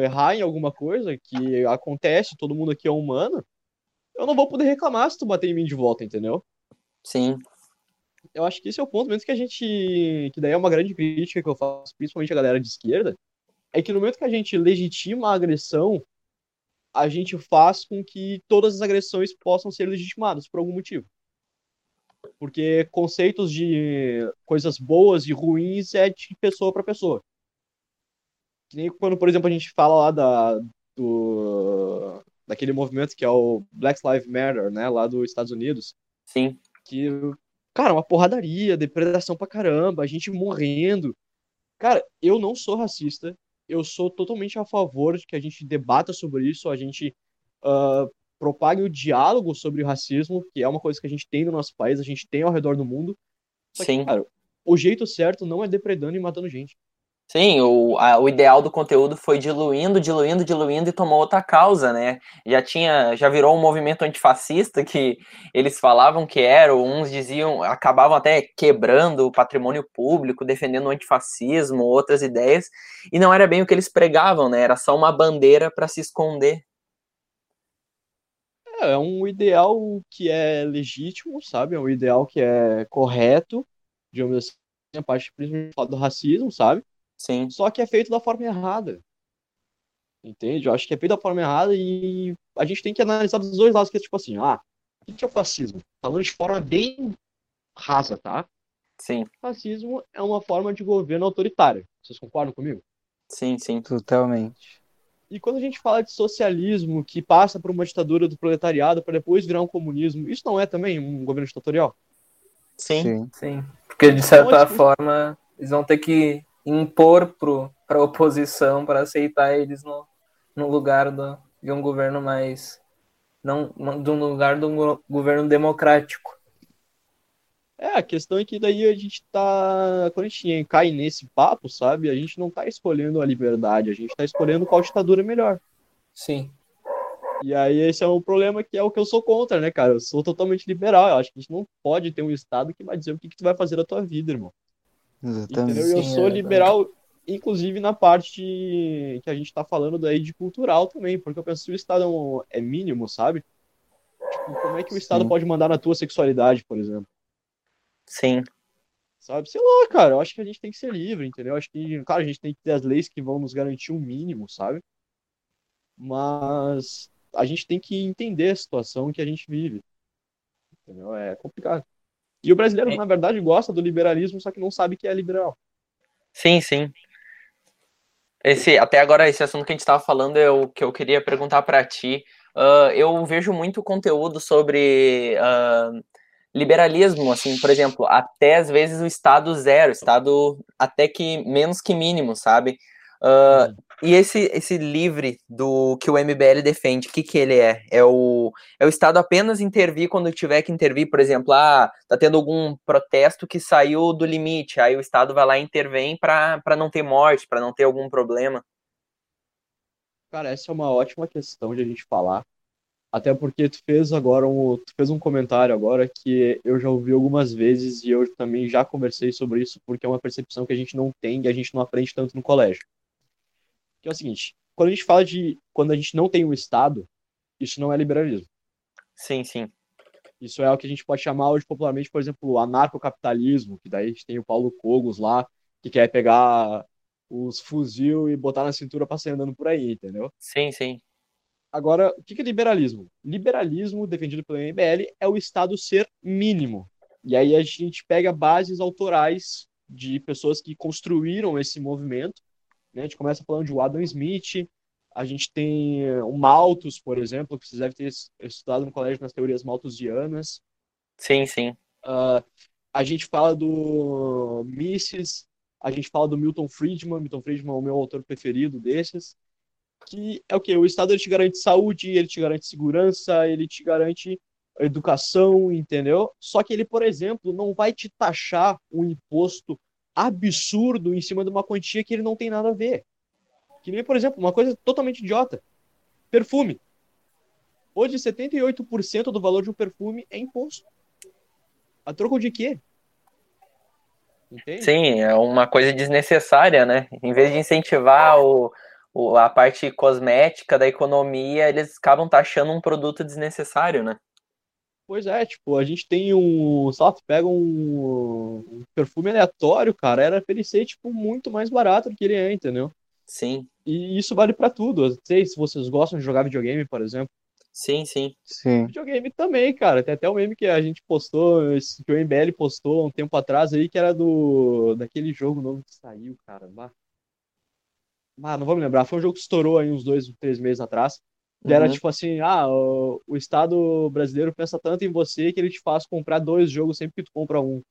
errar em alguma coisa que acontece, todo mundo aqui é humano, eu não vou poder reclamar se tu bater em mim de volta, entendeu? sim. eu acho que esse é o ponto mesmo que a gente. Que daí é uma grande crítica que eu faço, principalmente a galera de esquerda, é que no momento que a gente legitima a agressão, a gente faz com que todas as agressões possam ser legitimadas por algum motivo. Porque conceitos de coisas boas e ruins é de pessoa para pessoa. Que nem quando, por exemplo, a gente fala lá da, do, daquele movimento que é o Black Lives Matter, né, lá dos Estados Unidos. Sim. Que, cara, uma porradaria, depredação pra caramba, a gente morrendo. Cara, eu não sou racista, eu sou totalmente a favor de que a gente debata sobre isso, a gente uh, propague o diálogo sobre o racismo, que é uma coisa que a gente tem no nosso país, a gente tem ao redor do mundo. Só Sim. Que, cara, o jeito certo não é depredando e matando gente. Sim, o, a, o ideal do conteúdo foi diluindo, diluindo, diluindo e tomou outra causa, né? Já tinha, já virou um movimento antifascista que eles falavam que era, uns diziam, acabavam até quebrando o patrimônio público, defendendo o antifascismo, outras ideias, e não era bem o que eles pregavam, né? Era só uma bandeira para se esconder. É, é um ideal que é legítimo, sabe? É um ideal que é correto, digamos assim, a parte principalmente do racismo, sabe? Sim. Só que é feito da forma errada. Entende? Eu acho que é feito da forma errada e a gente tem que analisar dos dois lados, que é tipo assim, ah, o que é o fascismo? Falando de forma bem rasa, tá? Sim. Fascismo é uma forma de governo autoritário. Vocês concordam comigo? Sim, sim. Totalmente. E quando a gente fala de socialismo que passa por uma ditadura do proletariado para depois virar um comunismo, isso não é também um governo ditatorial? Sim. Sim. Sim. Porque de certa Onde- forma eles vão ter que impor para a oposição para aceitar eles no, no lugar do, de um governo mais. Não, de um lugar de um go- governo democrático. É, a questão é que daí a gente tá. Quando a gente cai nesse papo, sabe? A gente não tá escolhendo a liberdade, a gente tá escolhendo qual ditadura é melhor. Sim. E aí esse é um problema que é o que eu sou contra, né, cara? Eu sou totalmente liberal. Eu acho que a gente não pode ter um Estado que vai dizer o que, que tu vai fazer da tua vida, irmão. Exatamente. Entendeu? E eu Sim, sou é liberal, inclusive na parte que a gente tá falando daí de cultural também, porque eu penso que se o Estado é, um- é mínimo, sabe? Tipo, como é que o Estado Sim. pode mandar na tua sexualidade, por exemplo? Sim. Sabe? Sei lá, cara, eu acho que a gente tem que ser livre, entendeu? Eu acho que, claro, a gente tem que ter as leis que vão nos garantir um mínimo, sabe? Mas a gente tem que entender a situação que a gente vive. Entendeu? É complicado. E o brasileiro, É. na verdade, gosta do liberalismo, só que não sabe que é liberal. Sim, sim. Esse, até agora, esse assunto que a gente estava falando é o que eu queria perguntar para ti. Ah, eu vejo muito conteúdo sobre ah, liberalismo, assim, por exemplo, até às vezes o Estado zero, Estado até que menos que mínimo, sabe? Ah, e esse, esse livre do que o MBL defende, o que, que ele é? É o, é o Estado apenas intervir quando tiver que intervir, por exemplo, ah, tá tendo algum protesto que saiu do limite, aí o Estado vai lá e intervém para não ter morte, para não ter algum problema. Cara, essa é uma ótima questão de a gente falar. Até porque tu fez agora um, tu fez um comentário agora que eu já ouvi algumas vezes e eu também já conversei sobre isso porque é uma percepção que a gente não tem e a gente não aprende tanto no colégio. Que é o seguinte, quando a gente fala de quando a gente não tem um Estado, isso não é liberalismo. Sim, sim. Isso é o que a gente pode chamar hoje popularmente, por exemplo, anarcocapitalismo, que daí a gente tem o Paulo Cogos lá, que quer pegar os fuzil e botar na cintura pra sair andando por aí, entendeu? Sim, sim. Agora, o que é liberalismo? Liberalismo, defendido pelo MBL, é o Estado ser mínimo. E aí a gente pega bases autorais de pessoas que construíram esse movimento. Né? A gente começa falando de Adam Smith, a gente tem eh, o Malthus, por exemplo, que vocês devem ter es- estudado no colégio nas teorias malthusianas. Sim, sim. Ah, a gente fala do Mises, a gente fala do Milton Friedman. Milton Friedman é o meu autor preferido desses. Que é o quê? O Estado ele te garante saúde, ele te garante segurança, ele te garante educação, entendeu? Só que ele, por exemplo, não vai te taxar um imposto absurdo em cima de uma quantia que ele não tem nada a ver. Que nem, por exemplo, uma coisa totalmente idiota. Perfume. Hoje, 78% do valor de um perfume é imposto. A troco de quê? Entende? Sim, é uma coisa desnecessária, né? Em vez de incentivar o, o- a parte cosmética da economia, eles acabam taxando um produto desnecessário, né? Pois é, tipo, a gente tem um. Sei lá, tu pega um, um perfume aleatório, cara, era pra ele ser, tipo, muito mais barato do que ele é, entendeu? Sim, E isso vale pra tudo. Eu não sei se vocês gostam de jogar videogame, por exemplo. sim, sim. Sim. Videogame também, cara. Tem até um meme que a gente postou, esse- que o MBL postou há um tempo atrás aí, que era do daquele jogo novo que saiu, cara. Bah. Ah, não vou me lembrar. Foi um jogo que estourou aí uns dois, três meses atrás. Que era Uhum. tipo assim, ah, o, o Estado brasileiro pensa tanto em você que ele te faz comprar dois jogos sempre que tu compra um.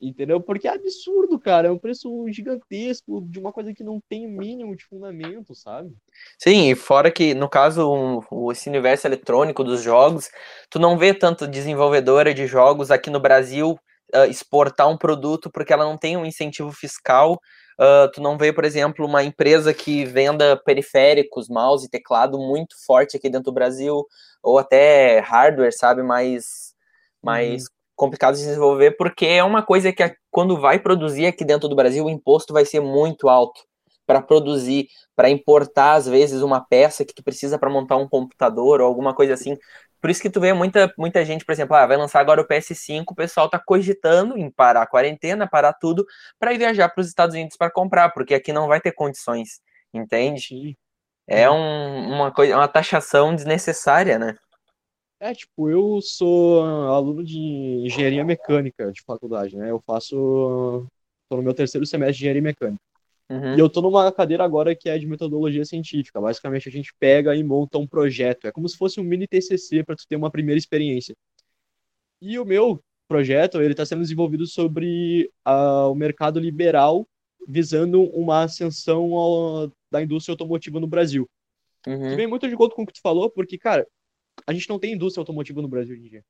Entendeu? Porque é absurdo, cara. É um preço gigantesco de uma coisa que não tem o mínimo de fundamento, sabe? Sim, e fora que, no caso, um- o- esse universo eletrônico dos jogos, tu não vê tanto desenvolvedora de jogos aqui no Brasil ah, exportar um produto porque ela não tem um incentivo fiscal. Ah, tu não vê, por exemplo, uma empresa que venda periféricos, mouse e teclado muito forte aqui dentro do Brasil, ou até hardware, sabe, mais, mais complicado de desenvolver, porque é uma coisa que quando vai produzir aqui dentro do Brasil, o imposto vai ser muito alto para produzir, para importar às vezes uma peça que tu precisa para montar um computador ou alguma coisa assim. Por isso que tu vê muita, muita gente, por exemplo, ah, vai lançar agora o PS5, o pessoal tá cogitando em parar a quarentena, parar tudo, para ir viajar para os Estados Unidos para comprar, porque aqui não vai ter condições, entende? É um, uma coisa, uma taxação desnecessária, né? É, tipo, eu sou aluno de engenharia mecânica de faculdade, né? Eu faço. Tô no meu terceiro semestre de engenharia mecânica. Uhum. E eu tô numa cadeira agora que é de metodologia científica. Basicamente, a gente pega e monta um projeto. É como se fosse um mini TCC para tu ter uma primeira experiência. E o meu projeto, ele está sendo desenvolvido sobre ah, o mercado liberal, visando uma ascensão ao- da indústria automotiva no Brasil. Que Uhum. vem muito de conta com o que tu falou, porque, cara, a gente não tem indústria automotiva no Brasil hoje em dia.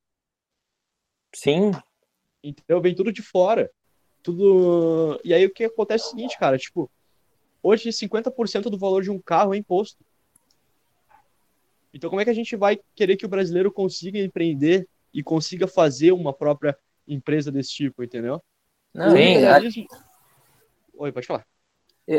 Sim, Entendeu? Vem tudo de fora. Tudo. E aí o que acontece é o seguinte, cara, tipo, hoje 50% do valor de um carro é imposto. Então como é que a gente vai querer que o brasileiro consiga empreender e consiga fazer uma própria empresa desse tipo, entendeu? Não, Sim, liberalismo- Oi, pode falar.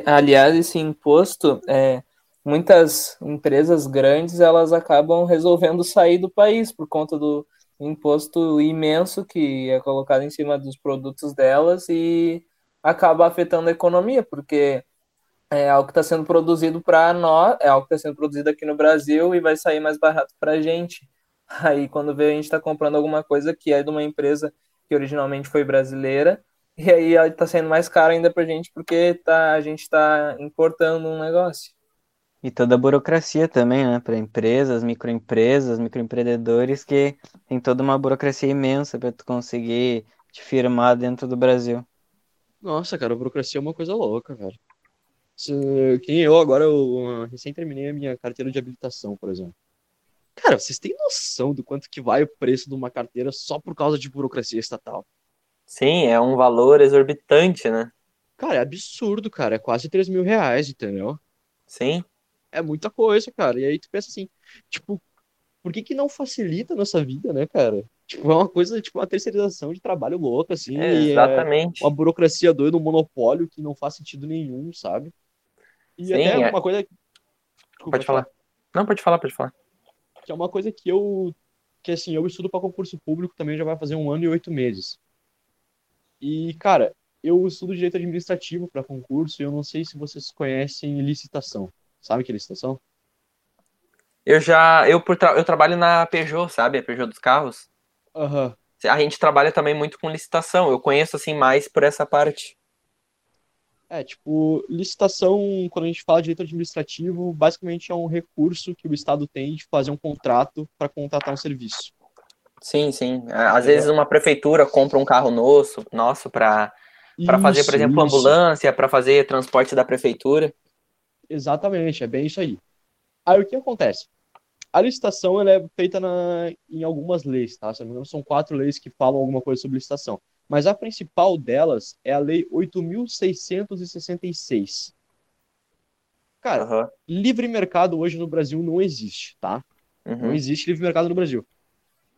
Aliás, esse imposto, é, muitas empresas grandes elas acabam resolvendo sair do país por conta do imposto imenso que é colocado em cima dos produtos delas e acaba afetando a economia, porque é algo que está sendo produzido para nós, é algo que está sendo produzido aqui no Brasil e vai sair mais barato para a gente. Aí, quando vê, a gente está comprando alguma coisa que é de uma empresa que originalmente foi brasileira e aí ela tá sendo mais caro ainda pra gente porque tá, a gente tá importando um negócio. E toda a burocracia também, né? Para empresas, microempresas, microempreendedores, que tem toda uma burocracia imensa para tu conseguir te firmar dentro do Brasil. Nossa, cara, a burocracia é uma coisa louca, velho. Se- Quem eu agora, eu recém terminei a minha carteira de habilitação, por exemplo. Cara, vocês têm noção do quanto que vai o preço de uma carteira só por causa de burocracia estatal? sim, é um valor exorbitante, né? Cara, é absurdo, cara. É quase 3 mil reais, entendeu? Sim, É muita coisa, cara. E aí tu pensa assim, tipo, por que que não facilita a nossa vida, né, cara? Tipo, é uma coisa, tipo, uma terceirização de trabalho louca, assim. é, é exatamente. uma burocracia doida, um monopólio que não faz sentido nenhum, sabe? E Sim, até é. uma coisa. Desculpa, Pode falar. Não, pode falar, pode falar. Que é uma coisa que eu. Que assim, eu estudo para concurso público também já vai fazer um ano e oito meses. E, cara, eu estudo direito administrativo para concurso e eu não sei se vocês conhecem licitação. Sabe que é licitação? Eu já, eu, por tra- eu trabalho na Peugeot, sabe? A Peugeot dos carros. Aham. A gente trabalha também muito com licitação. Eu conheço, assim, mais por essa parte. É, tipo, licitação, quando a gente fala de direito administrativo, basicamente é um recurso que o Estado tem de fazer um contrato para contratar um serviço. Sim, sim. Às vezes uma prefeitura compra um carro nosso, nosso para fazer, por exemplo, isso. ambulância, para fazer transporte da prefeitura. Exatamente, é bem isso aí. Aí o que acontece? A licitação ela é feita na, em algumas leis, tá? Se não me engano, são quatro leis que falam alguma coisa sobre licitação. Mas a principal delas é a Lei 8.666. Cara, Aham. livre mercado hoje no Brasil não existe, tá? Não Uhum. existe livre mercado no Brasil.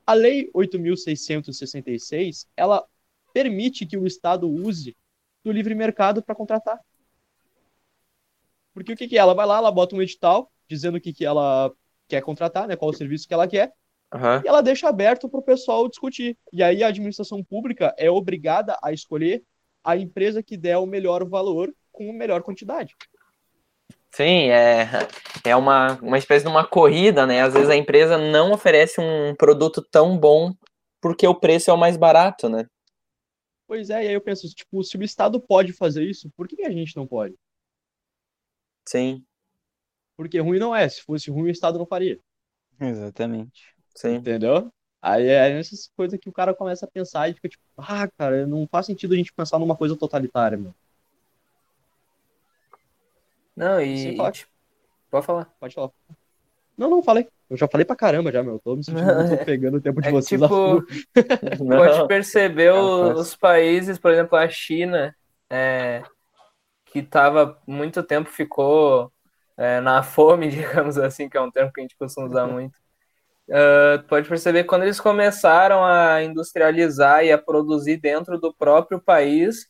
A Lei 8.666, ela permite que o Estado use do livre mercado para contratar. Porque o que que é? Ela vai lá, ela bota um edital dizendo o que que ela quer contratar, né, qual o serviço que ela quer, Aham. e ela deixa aberto para o pessoal discutir. E aí a administração pública é obrigada a escolher a empresa que der o melhor valor com a melhor quantidade. Sim, é, é uma, uma espécie de uma corrida, né? Às vezes a empresa não oferece um produto tão bom porque o preço é o mais barato, né? Pois é, e aí eu penso, tipo, se o Estado pode fazer isso, por que a gente não pode? Sim, Porque ruim não é, se fosse ruim o Estado não faria, Exatamente. sim. entendeu? Aí é essas coisas que o cara começa a pensar e fica tipo, ah, cara, não faz sentido a gente pensar numa coisa totalitária, meu. Não, e, falar- e, tipo, pode falar. Pode falar. Não, não, falei. Eu já falei pra caramba já, meu. Tô me sentindo Não, muito é- pegando o tempo de É que, vocês tipo, pode perceber é o- fácil. os países, por exemplo, a China, é, que estava muito tempo ficou é, na fome, digamos assim, que é um termo que a gente costuma usar muito. Ah, pode perceber quando eles começaram a industrializar e a produzir dentro do próprio país,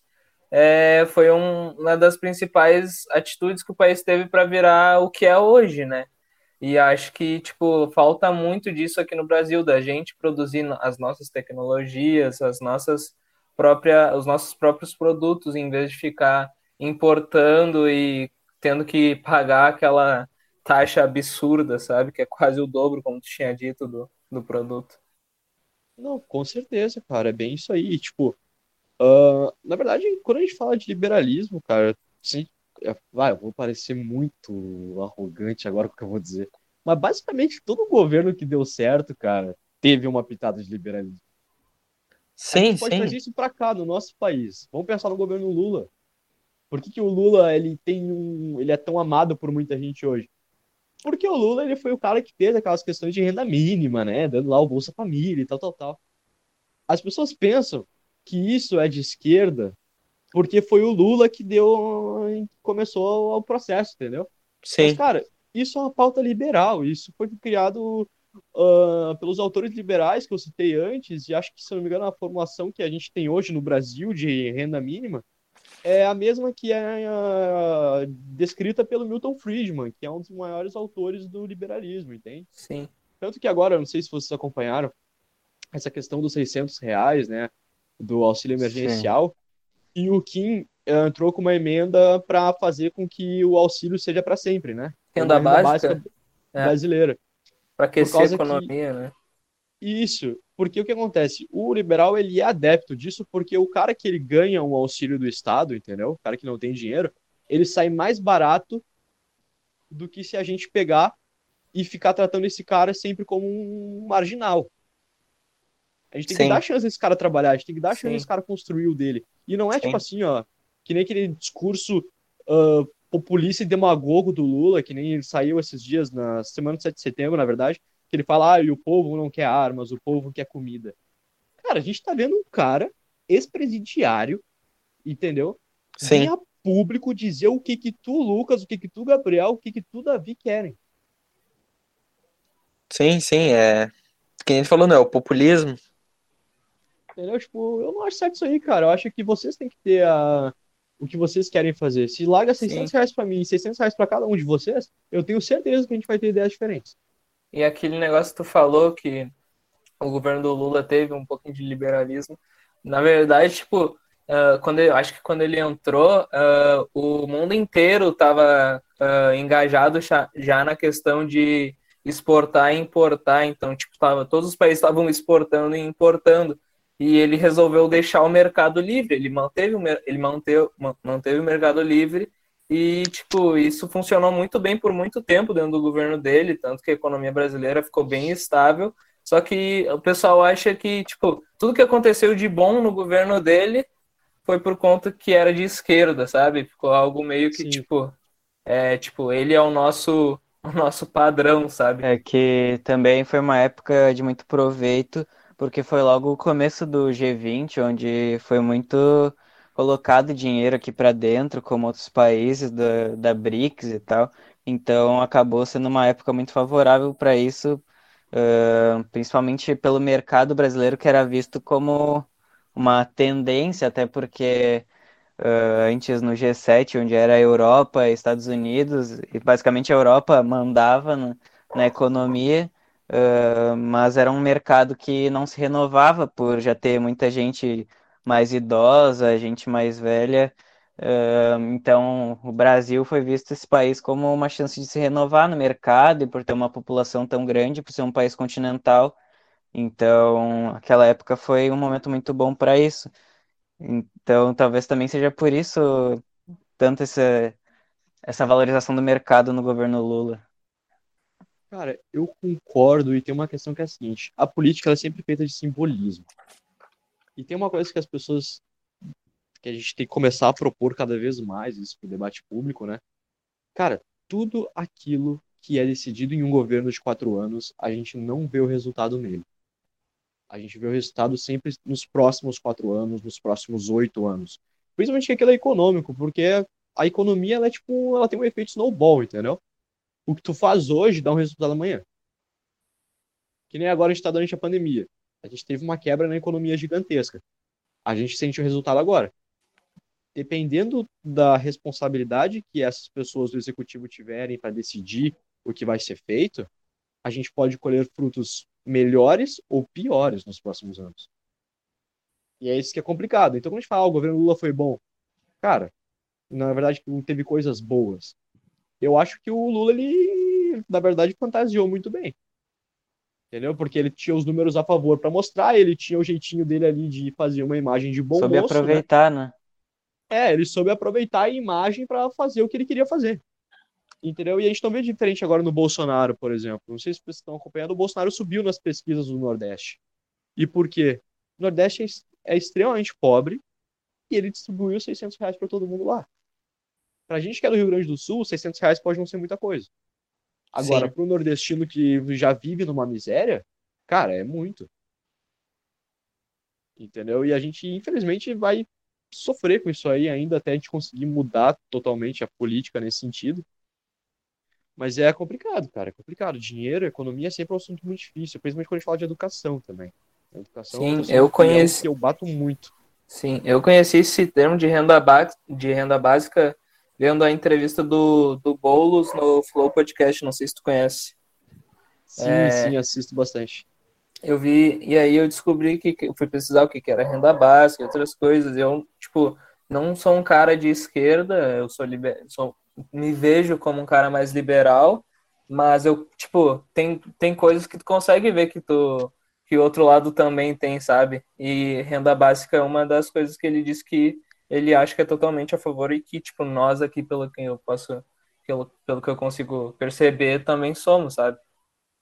é, foi um- uma das principais atitudes que o país teve para virar o que é hoje, né? E acho que, tipo, falta muito disso aqui no Brasil, da gente produzir as nossas tecnologias, as nossas próprias, os nossos próprios produtos, em vez de ficar importando e tendo que pagar aquela taxa absurda, sabe? Que é quase o dobro, como tu tinha dito, do, do produto. Não, com certeza, cara. É bem isso aí. Tipo, ah, na verdade, quando a gente fala de liberalismo, cara, sim, é- vai, eu vou parecer muito arrogante agora com o que eu vou dizer. Mas basicamente todo governo que deu certo, cara, teve uma pitada de liberalismo. A sim, gente pode trazer sim. isso pra cá, no nosso país. Vamos pensar no governo Lula. Por que que o Lula ele tem um, ele é tão amado por muita gente hoje? Porque o Lula ele foi o cara que fez aquelas questões de renda mínima, né, dando lá o Bolsa Família e tal, tal, tal. As pessoas pensam que isso é de esquerda porque foi o Lula que deu, começou o processo, entendeu? Mas, Sim, cara, isso é uma pauta liberal. Isso foi criado ah, pelos autores liberais que eu citei antes, e acho que, se não me engano, a formulação que a gente tem hoje no Brasil de renda mínima é a mesma que é ah, descrita pelo Milton Friedman, que é um dos maiores autores do liberalismo, entende? Sim. Tanto que agora, não sei se vocês acompanharam, essa questão dos 600 reais, né, do auxílio emergencial, e o Kim eh, entrou com uma emenda para fazer com que o auxílio seja para sempre, né? Renda Uma básica, é. brasileira. para aquecer a causa que- economia, né? Isso, porque o que acontece? O liberal, ele é adepto disso porque o cara que ele ganha um auxílio do Estado, entendeu? O cara que não tem dinheiro, ele sai mais barato do que se a gente pegar e ficar tratando esse cara sempre como um marginal. A gente tem que Sim. dar chance desse cara trabalhar, a gente tem que dar chance Sim. desse cara construir o dele. E não é Sim. tipo assim, ó, que nem aquele discurso ah, populista e demagogo do Lula, que nem ele saiu esses dias, na semana de 7 de setembro, na verdade, que ele fala, ah, e o povo não quer armas, o povo quer comida. Cara, a gente tá vendo um cara ex-presidiário, entendeu? sim. Vir a público dizer o que que tu, Lucas, o que que tu, Gabriel, o que que tu, Davi, querem. Sim, sim, é. Quem ele falou, não, é o populismo. Entendeu? Tipo, eu não acho certo isso aí, cara. Eu acho que vocês têm que ter a... o que vocês querem fazer. Se larga 600 reais pra mim e 600 reais pra cada um de vocês, eu tenho certeza que a gente vai ter ideias diferentes. E aquele negócio que tu falou que o governo do Lula teve um pouquinho de liberalismo. Na verdade, tipo, ah, quando ele, acho que quando ele entrou, ah, o mundo inteiro estava engajado já, na questão de exportar e importar. Então, tipo, tava, todos os países estavam exportando e importando. E ele resolveu deixar o mercado livre. Ele manteve o, ele manteve, ma- manteve o mercado livre e, tipo, isso funcionou muito bem por muito tempo dentro do governo dele, tanto que a economia brasileira ficou bem estável. Só que o pessoal acha que, tipo, tudo que aconteceu de bom no governo dele foi por conta que era de esquerda, sabe? Ficou algo meio que, Sim. tipo, é, tipo, ele é o nosso, o nosso padrão, sabe? É que também foi uma época de muito proveito, porque foi logo o começo do G20, onde foi muito colocado dinheiro aqui para dentro, como outros países da, da BRICS e tal. Então acabou sendo uma época muito favorável para isso, ah, principalmente pelo mercado brasileiro, que era visto como uma tendência, até porque ah, antes no G7, onde era a Europa Estados Unidos, e basicamente a Europa mandava na, na economia, uh, mas era um mercado que não se renovava por já ter muita gente mais idosa, gente mais velha. Então, o Brasil foi visto esse país como uma chance de se renovar no mercado e por ter uma população tão grande, por ser um país continental. Então, aquela época foi um momento muito bom para isso. Então, talvez também seja por isso tanto essa, essa valorização do mercado no governo Lula. Cara, eu concordo e tem uma questão que é a seguinte: a política é sempre feita de simbolismo. E tem uma coisa que as pessoas que a gente tem que começar a propor cada vez mais isso para o debate público, né? Cara, tudo aquilo que é decidido em um governo de quatro anos, a gente não vê o resultado nele. A gente vê o resultado sempre nos próximos quatro anos, nos próximos oito anos. Principalmente que aquilo é econômico, porque a economia ela é tipo, ela tem um efeito snowball, entendeu? O que tu faz hoje dá um resultado amanhã. Que nem agora a gente está durante a pandemia. A gente teve uma quebra na economia gigantesca. A gente sente o resultado agora. Dependendo da responsabilidade que essas pessoas do executivo tiverem para decidir o que vai ser feito, a gente pode colher frutos melhores ou piores nos próximos anos. E é isso que é complicado. Então, quando a gente fala, ah, o governo Lula foi bom, cara, na verdade, teve coisas boas. Eu acho que o Lula, ele, na verdade, fantasiou muito bem. Entendeu? Porque ele tinha os números a favor para mostrar, ele tinha o jeitinho dele ali de fazer uma imagem de bom Soube moço, né? aproveitar, né? né? É, ele soube aproveitar a imagem para fazer o que ele queria fazer. Entendeu? E a gente não vê diferente agora no Bolsonaro, por exemplo. Não sei se vocês estão acompanhando, o Bolsonaro subiu nas pesquisas do Nordeste. E por quê? O Nordeste é, é extremamente pobre e ele distribuiu 600 reais para todo mundo lá. Pra gente que é do Rio Grande do Sul, 600 reais pode não ser muita coisa. Agora, Sim. pro nordestino que já vive numa miséria, cara, é muito. Entendeu? E a gente, infelizmente, vai sofrer com isso aí ainda até a gente conseguir mudar totalmente a política nesse sentido. Mas é complicado, cara, é complicado. Dinheiro, economia é sempre um assunto muito difícil, principalmente quando a gente fala de educação também. A educação Sim, é um eu conheço. Eu bato muito. Sim, eu conheci esse termo de renda, ba... de renda básica vendo a entrevista do, do Boulos no Flow Podcast, não sei se tu conhece. Sim, é... sim, assisto bastante. Eu vi, e aí eu descobri que, que fui pesquisar o que, que era renda básica e outras coisas. Eu, tipo, não sou um cara de esquerda, eu sou, liber, sou me vejo como um cara mais liberal, mas eu, tipo, tem, tem coisas que tu consegue ver que tu que o outro lado também tem, sabe? E renda básica é uma das coisas que ele diz que ele acha que é totalmente a favor e que, tipo, nós aqui, pelo que eu posso, pelo, pelo que eu consigo perceber, também somos, sabe?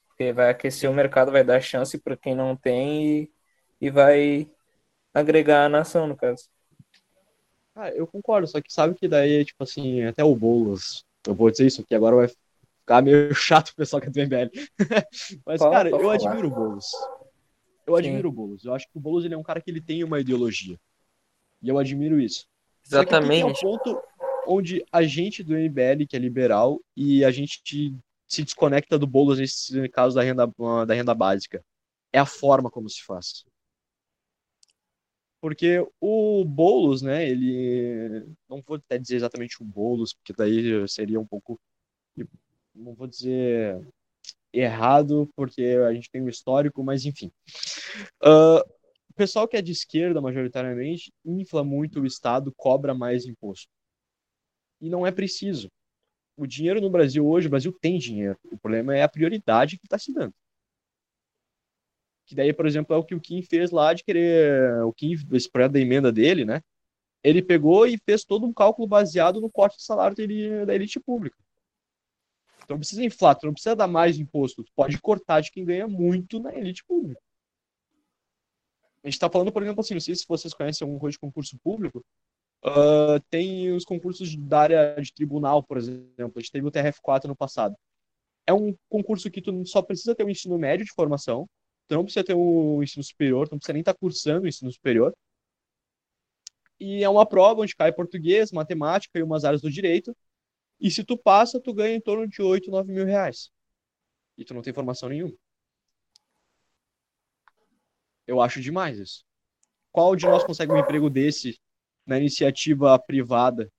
Porque vai aquecer o mercado, vai dar chance para quem não tem e, e vai agregar a nação, no caso. Ah, eu concordo, só que sabe que daí, tipo assim, até o Boulos, eu vou dizer isso aqui agora vai ficar meio chato o pessoal que é do MBL. Mas, Fala, cara, eu falar. admiro o Boulos. Eu Sim. admiro o Boulos. Eu acho que o Boulos ele é um cara que ele tem uma ideologia. E eu admiro isso. Exatamente. é o ponto onde a gente do MBL, que é liberal, e a gente se desconecta do Boulos nesse caso da renda, da renda básica. É a forma como se faz. Porque o Boulos, né, ele. Não vou até dizer exatamente o Boulos, porque daí seria um pouco. Não vou dizer errado, porque a gente tem um histórico, mas enfim. Uh, o pessoal que é de esquerda, majoritariamente, infla muito o Estado, cobra mais imposto. E não é preciso. O dinheiro no Brasil hoje, o Brasil tem dinheiro. O problema é a prioridade que está se dando. Que daí, por exemplo, é o que o Kim fez lá de querer. O Kim, esse projeto da emenda dele, né? Ele pegou e fez todo um cálculo baseado no corte de salário dele, da elite pública. Então precisa inflar, tu não precisa dar mais imposto, tu pode cortar de quem ganha muito na elite pública. A gente está falando, por exemplo, assim, não sei se vocês conhecem alguma coisa de concurso público, uh, tem os concursos da área de tribunal, por exemplo, a gente teve o TRF4 no passado. É um concurso que tu só precisa ter um ensino médio de formação, Tu não precisa ter um ensino superior, tu não precisa nem estar tá cursando o ensino superior. E é uma prova onde cai português, matemática e umas áreas do direito. E se tu passa, tu ganha em torno de 8, 9 mil reais. E tu não tem formação nenhuma. Eu acho demais isso. Qual de nós consegue um emprego desse na iniciativa privada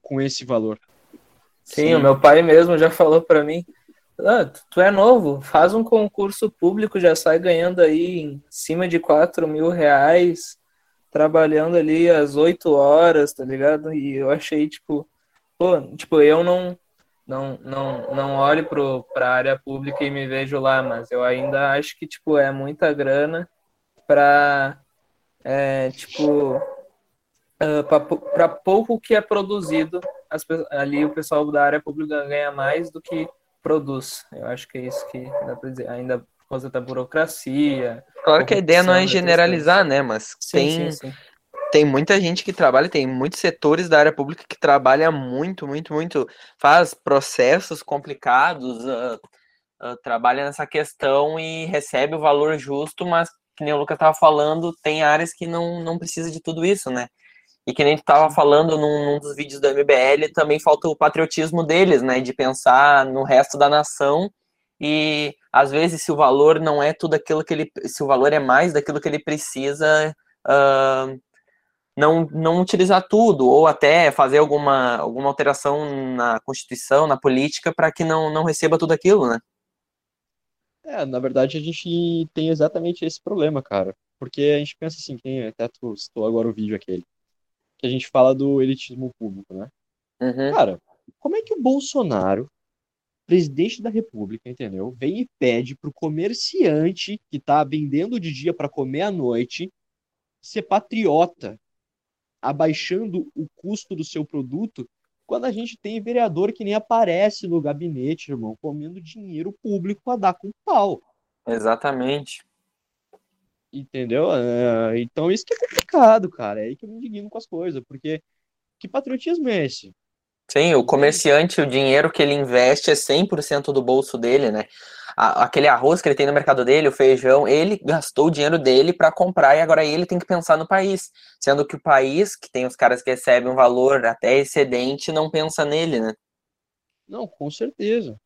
com esse valor? Sim, Sim. o meu pai mesmo já falou para mim Ah, tu é novo, faz um concurso público, já sai ganhando aí em cima de 4 mil reais, trabalhando ali às 8 horas, tá ligado? E eu achei, tipo, pô, tipo, eu não não não não olho pro, pra área pública e me vejo lá, mas eu ainda acho que, tipo, é muita grana pra, é, tipo, uh, para pouco que é produzido, as, ali o pessoal da área pública ganha mais do que produz. Eu acho que é isso que dá para dizer. Ainda por causa da burocracia. Claro que a ideia não é generalizar, né? Mas sim, tem, sim, sim. tem muita gente que trabalha, tem muitos setores da área pública que trabalha muito, muito, muito, faz processos complicados, uh, trabalha nessa questão e recebe o valor justo, mas que nem o Lucas estava falando, tem áreas que não, não precisa de tudo isso, né? E que nem tu estava falando num, num, dos vídeos do MBL, também falta o patriotismo deles, né? De pensar no resto da nação e às vezes se o valor não é tudo aquilo que ele, se o valor é mais daquilo que ele precisa, uh, não, não utilizar tudo ou até fazer alguma, alguma alteração na Constituição, na política, para que não, não receba tudo aquilo, né? É, na verdade a gente tem exatamente esse problema, cara. Porque a gente pensa assim, quem até tu citou agora o vídeo aquele, que a gente fala do elitismo público, né? Uhum. Cara, como é que o Bolsonaro, presidente da República, entendeu? Vem e pede pro comerciante que tá vendendo de dia para comer à noite ser patriota, abaixando o custo do seu produto quando a gente tem vereador que nem aparece no gabinete, irmão, comendo dinheiro público para dar com pau. Exatamente. Entendeu? É, então isso que é complicado, cara. É aí que eu me indigno com as coisas, porque que patriotismo é esse? Sim, o comerciante, o dinheiro que ele investe é 100% do bolso dele, né? aquele arroz que ele tem no mercado dele, o feijão, ele gastou o dinheiro dele para comprar e agora ele tem que pensar no país. Sendo que o país, que tem os caras que recebem um valor até excedente, não pensa nele, né? Não, com certeza.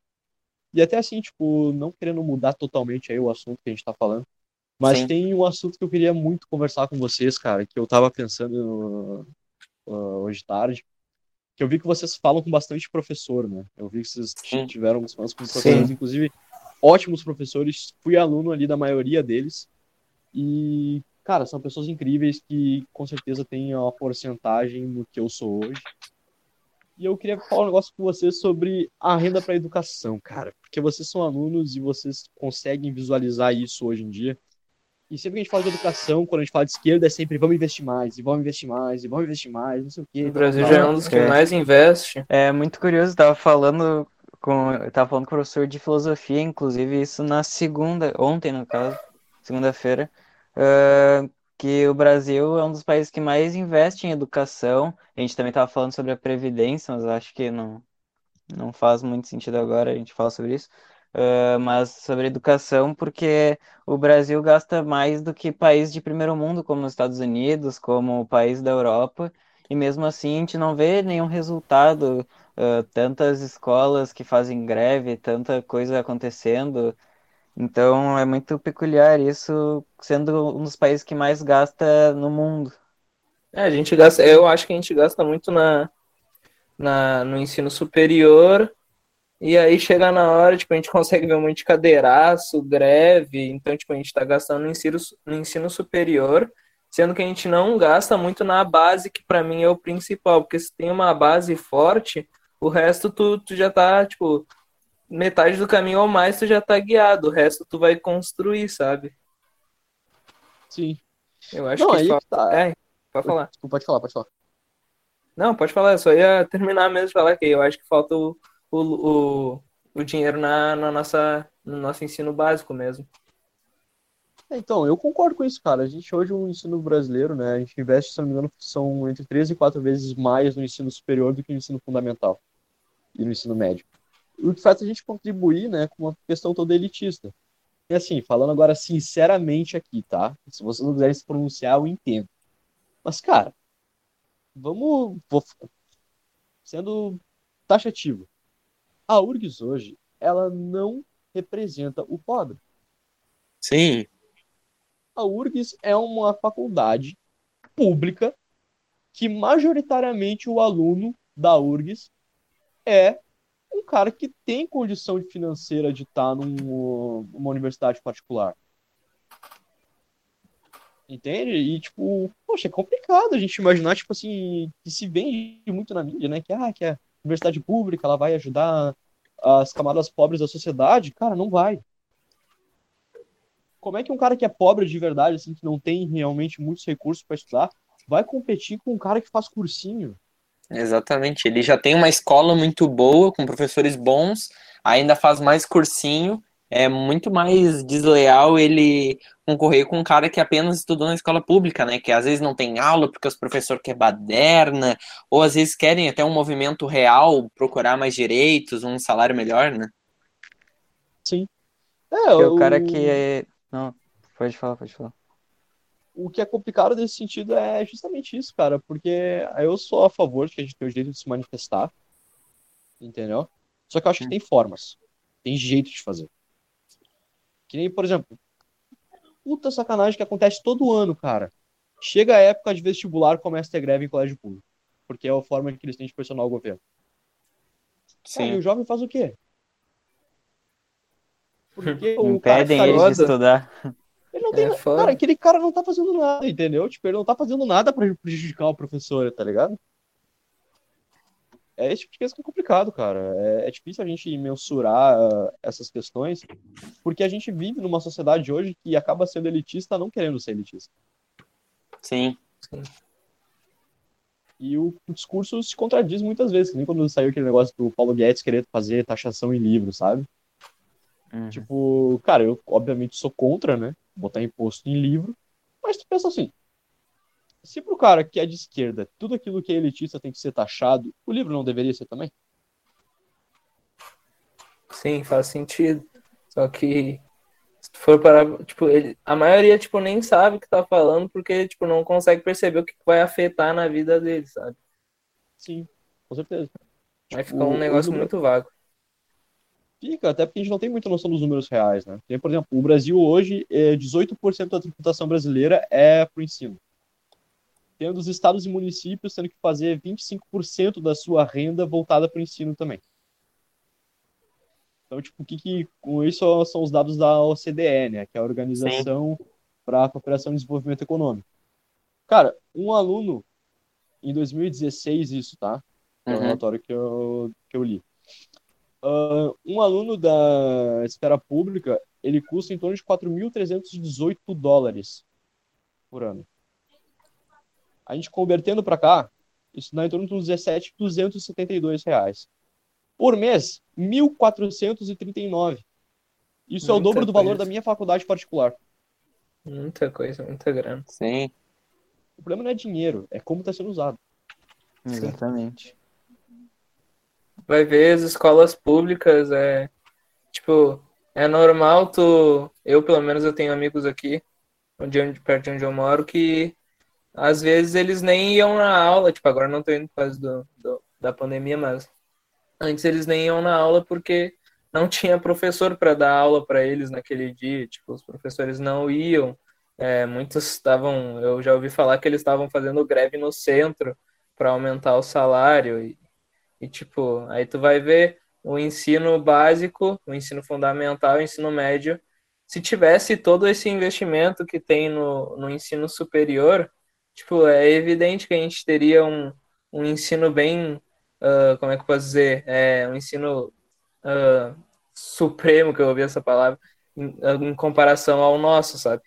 E até assim, tipo, não querendo mudar totalmente aí o assunto que a gente tá falando, mas Sim. tem um assunto que eu queria muito conversar com vocês, cara, que eu tava pensando uh, hoje tarde, que eu vi que vocês falam com bastante professor, né? Eu vi que vocês Sim. tiveram alguns com professores, Sim. inclusive ótimos professores, fui aluno ali da maioria deles. E, cara, são pessoas incríveis que com certeza têm uma porcentagem no que eu sou hoje. E eu queria falar um negócio com vocês sobre a renda para educação, cara. Porque vocês são alunos e vocês conseguem visualizar isso hoje em dia. E sempre que a gente fala de educação, quando a gente fala de esquerda, é sempre vamos investir mais, e vamos investir mais, e vamos investir mais, não sei o quê. O Brasil já é um dos que é. mais investe. É muito curioso, tava falando com, eu tava falando com o professor de filosofia, inclusive isso na segunda, ontem no caso, segunda-feira, uh, que o Brasil é um dos países que mais investe em educação. A gente também tava falando sobre a previdência, mas acho que não, não faz muito sentido agora a gente falar sobre isso. Uh, mas sobre educação, porque o Brasil gasta mais do que países de primeiro mundo, como os Estados Unidos, como o país da Europa, e mesmo assim a gente não vê nenhum resultado, uh, tantas escolas que fazem greve, tanta coisa acontecendo. Então é muito peculiar isso, sendo um dos países que mais gasta no mundo. É, a gente gasta, eu acho que a gente gasta muito na, na, no ensino superior e aí chega na hora, tipo, a gente consegue ver um monte de cadeiraço, greve, então, tipo, a gente tá gastando no ensino, no ensino superior, sendo que a gente não gasta muito na base, que para mim é o principal, porque se tem uma base forte, o resto tu, tu já tá, tipo, metade do caminho ou mais tu já tá guiado, o resto tu vai construir, sabe? Sim. Eu acho não, que falta... tá... É, pode falar. Pode falar, pode falar. Não, pode falar, eu só ia terminar mesmo de falar que eu acho que falta o o, o, o dinheiro na, na nossa, no nosso ensino básico mesmo. É, então, eu concordo com isso, cara. A gente hoje, o ensino brasileiro, né, a gente investe, se não me engano, são entre 3 e 4 vezes mais no ensino superior do que no ensino fundamental e no ensino médio. O que faz a gente contribuir, né, com uma questão toda elitista. E assim, falando agora sinceramente aqui, tá? Se vocês não quiserem se pronunciar, eu entendo. Mas, cara, vamos. Vou, sendo taxativo a URGS hoje, ela não representa o pobre. Sim. A URGS é uma faculdade pública que majoritariamente o aluno da URGS é um cara que tem condição financeira de estar num, numa universidade particular. Entende? E, tipo, poxa, é complicado a gente imaginar, tipo assim, que se vende muito na mídia, né? Que, ah, que a universidade pública, ela vai ajudar as camadas pobres da sociedade. Cara, não vai. Como é que um cara que é pobre de verdade, assim, que não tem realmente muitos recursos para estudar, vai competir com um cara que faz cursinho? Exatamente. Ele já tem uma escola muito boa, com professores bons, ainda faz mais cursinho. É muito mais desleal ele concorrer com um cara que apenas estudou na escola pública, né? Que às vezes não tem aula porque os professores querem baderna, ou às vezes querem até um movimento real, procurar mais direitos, um salário melhor, né? Sim. É, o... o cara que é. Não, pode falar, pode falar o que é complicado nesse sentido é justamente isso, cara, porque eu sou a favor de que a gente tenha o direito de se manifestar, entendeu? Só que eu acho que tem formas, tem jeito de fazer. Que nem, por exemplo, puta sacanagem que acontece todo ano, cara. Chega a época de vestibular, começa a ter greve em colégio público, porque é a forma que eles têm de pressionar o governo. Sim. Cara, e o jovem faz o quê? Porque o Impedem cara eles de estudar. Ele não tem. É cara, aquele cara não tá fazendo nada, entendeu? Tipo, ele não tá fazendo nada pra prejudicar o professor, tá ligado? É esse tipo de é complicado, cara. É, é difícil a gente mensurar uh, essas questões, porque a gente vive numa sociedade hoje que acaba sendo elitista não querendo ser elitista. Sim. Sim. E o, o, discurso se contradiz muitas vezes, nem quando saiu aquele negócio do Paulo Guedes querer fazer taxação em livro, sabe? Uhum. Tipo, cara, eu obviamente sou contra, né? botar imposto em livro, mas tu pensa assim, se pro cara que é de esquerda, tudo aquilo que é elitista tem que ser taxado, o livro não deveria ser também? Sim, faz sentido. Só que se tu for parar, tipo, ele, a maioria tipo nem sabe o que tá falando porque tipo não consegue perceber o que vai afetar na vida dele, sabe? Sim, com certeza. Vai tipo, ficar um negócio muito vago. Fica, até porque a gente não tem muita noção dos números reais, né? Tem, por exemplo, o Brasil hoje, é 18% da tributação brasileira é para o ensino. Tendo os estados e municípios tendo que fazer 25% da sua renda voltada para o ensino também. Então, tipo, o que, que com isso são os dados da OCDE, né? Que é a Organização para a Cooperação e Desenvolvimento Econômico. Cara, um aluno em 2016 isso, tá? É o uhum. relatório que eu, que eu li. Uh, um aluno da esfera pública, ele custa em torno de 4.318 dólares por ano. A gente convertendo para cá, isso dá em torno de uns 17.272 reais. Por mês, 1.439. Isso muita é o dobro do valor coisa. da minha faculdade particular. Muita coisa, muita grana. Sim. O problema não é dinheiro, é como está sendo usado. Exatamente vai ver as escolas públicas, é tipo, é normal tu, eu pelo menos eu tenho amigos aqui, onde, perto de onde eu moro, que às vezes eles nem iam na aula, tipo, agora não tô indo por causa do, do, da pandemia, mas antes eles nem iam na aula porque não tinha professor para dar aula para eles naquele dia, tipo, os professores não iam, é, muitos estavam, eu já ouvi falar que eles estavam fazendo greve no centro para aumentar o salário e e, tipo, aí tu vai ver o ensino básico, o ensino fundamental, o ensino médio. Se tivesse todo esse investimento que tem no, no ensino superior, tipo, é evidente que a gente teria um, um ensino bem, uh, como é que eu posso dizer, é, um ensino uh, supremo, que eu ouvi essa palavra, em, em, comparação ao nosso, sabe?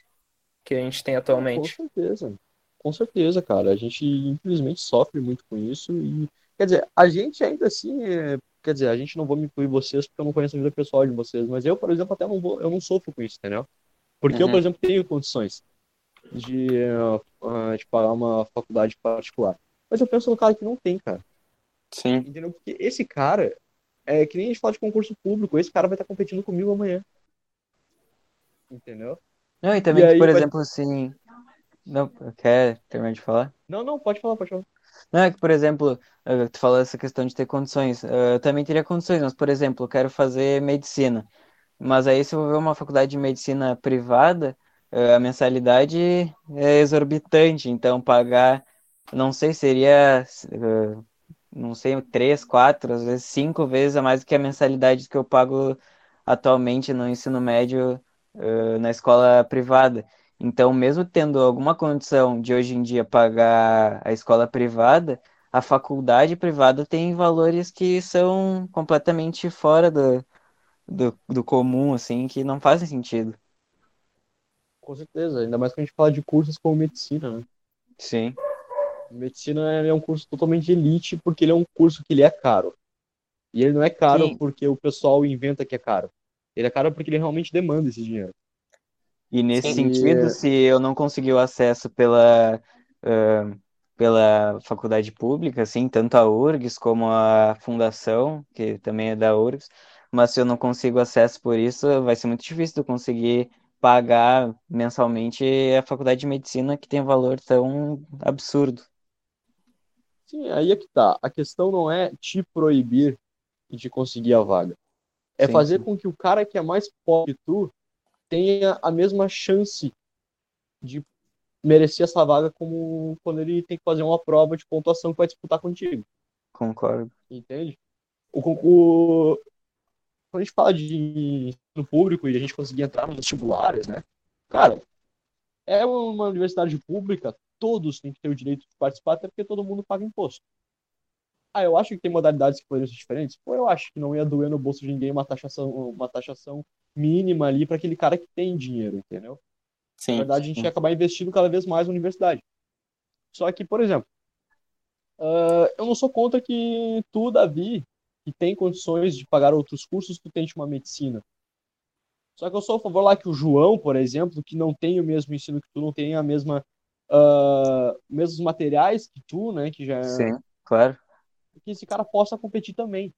Que a gente tem atualmente. Com certeza, com certeza, cara. A gente, infelizmente, sofre muito com isso e Quer dizer, a gente ainda assim, é, quer dizer, a gente não vou me incluir vocês porque eu não conheço a vida pessoal de vocês, mas eu, por exemplo, até não vou, eu não sofro com isso, entendeu? Porque uhum. eu, por exemplo, tenho condições de, uh, de pagar uma faculdade particular. Mas eu penso no cara que não tem, cara. Sim. Entendeu? Porque esse cara, é que nem a gente fala de concurso público, esse cara vai estar competindo comigo amanhã. Entendeu? Não, e também, e aí, por exemplo, vai... assim. Não, quer terminar de falar? Não, não, pode falar, pode falar. Não, é que, por exemplo, eh, tu falou essa questão de ter condições. Eh, eu também teria condições, mas, por exemplo, eu quero fazer medicina. Mas aí, se eu vou ver uma faculdade de medicina privada, a mensalidade é exorbitante. Então, pagar, não sei, seria não sei, três, quatro, às vezes cinco vezes a mais do que a mensalidade que eu pago atualmente no ensino médio uh, na escola privada. Então, mesmo tendo alguma condição de hoje em dia pagar a escola privada, a faculdade privada tem valores que são completamente fora do, do, do comum, assim, que não fazem sentido. Com certeza, ainda mais quando a gente fala de cursos como medicina, né? Sim. Medicina é um curso totalmente elite porque ele é um curso que ele é caro. E ele não é caro Sim. porque o pessoal inventa que é caro. Ele é caro porque ele realmente demanda esse dinheiro. E nesse Sim. sentido, E- se eu não conseguir o acesso pela, ah, pela faculdade pública, assim, tanto a URGS como a fundação, que também é da URGS, mas se eu não consigo acesso por isso, vai ser muito difícil de eu conseguir pagar mensalmente a faculdade de medicina que tem um valor tão absurdo. Sim, aí é que tá. A questão não é te proibir de conseguir a vaga. É Sim, fazer sim. com que o cara que é mais pobre que tu tenha a mesma chance de merecer essa vaga como quando ele tem que fazer uma prova de pontuação que vai disputar contigo. Concordo. Entende? O concurso. Quando a gente fala de ensino público e a gente conseguir entrar nos vestibulares, né? Cara, é uma universidade pública, todos têm que ter o direito de participar, até porque todo mundo paga imposto. Ah, eu acho que tem modalidades que poderiam ser diferentes. Pô, eu acho que não ia doer no bolso de ninguém uma taxação, uma taxação mínima ali para aquele cara que tem dinheiro, entendeu? Na Sim. verdade, a gente sim. ia acabar investindo cada vez mais na universidade. Só que, por exemplo, ah, eu não sou contra que tu, Davi, que tem condições de pagar outros cursos, tu tente uma medicina. Só que eu sou a favor lá que o João, por exemplo, que não tem o mesmo ensino que tu, não tem a mesma, ah, mesmos materiais que tu, né, que já Sim, claro. que esse cara possa competir também.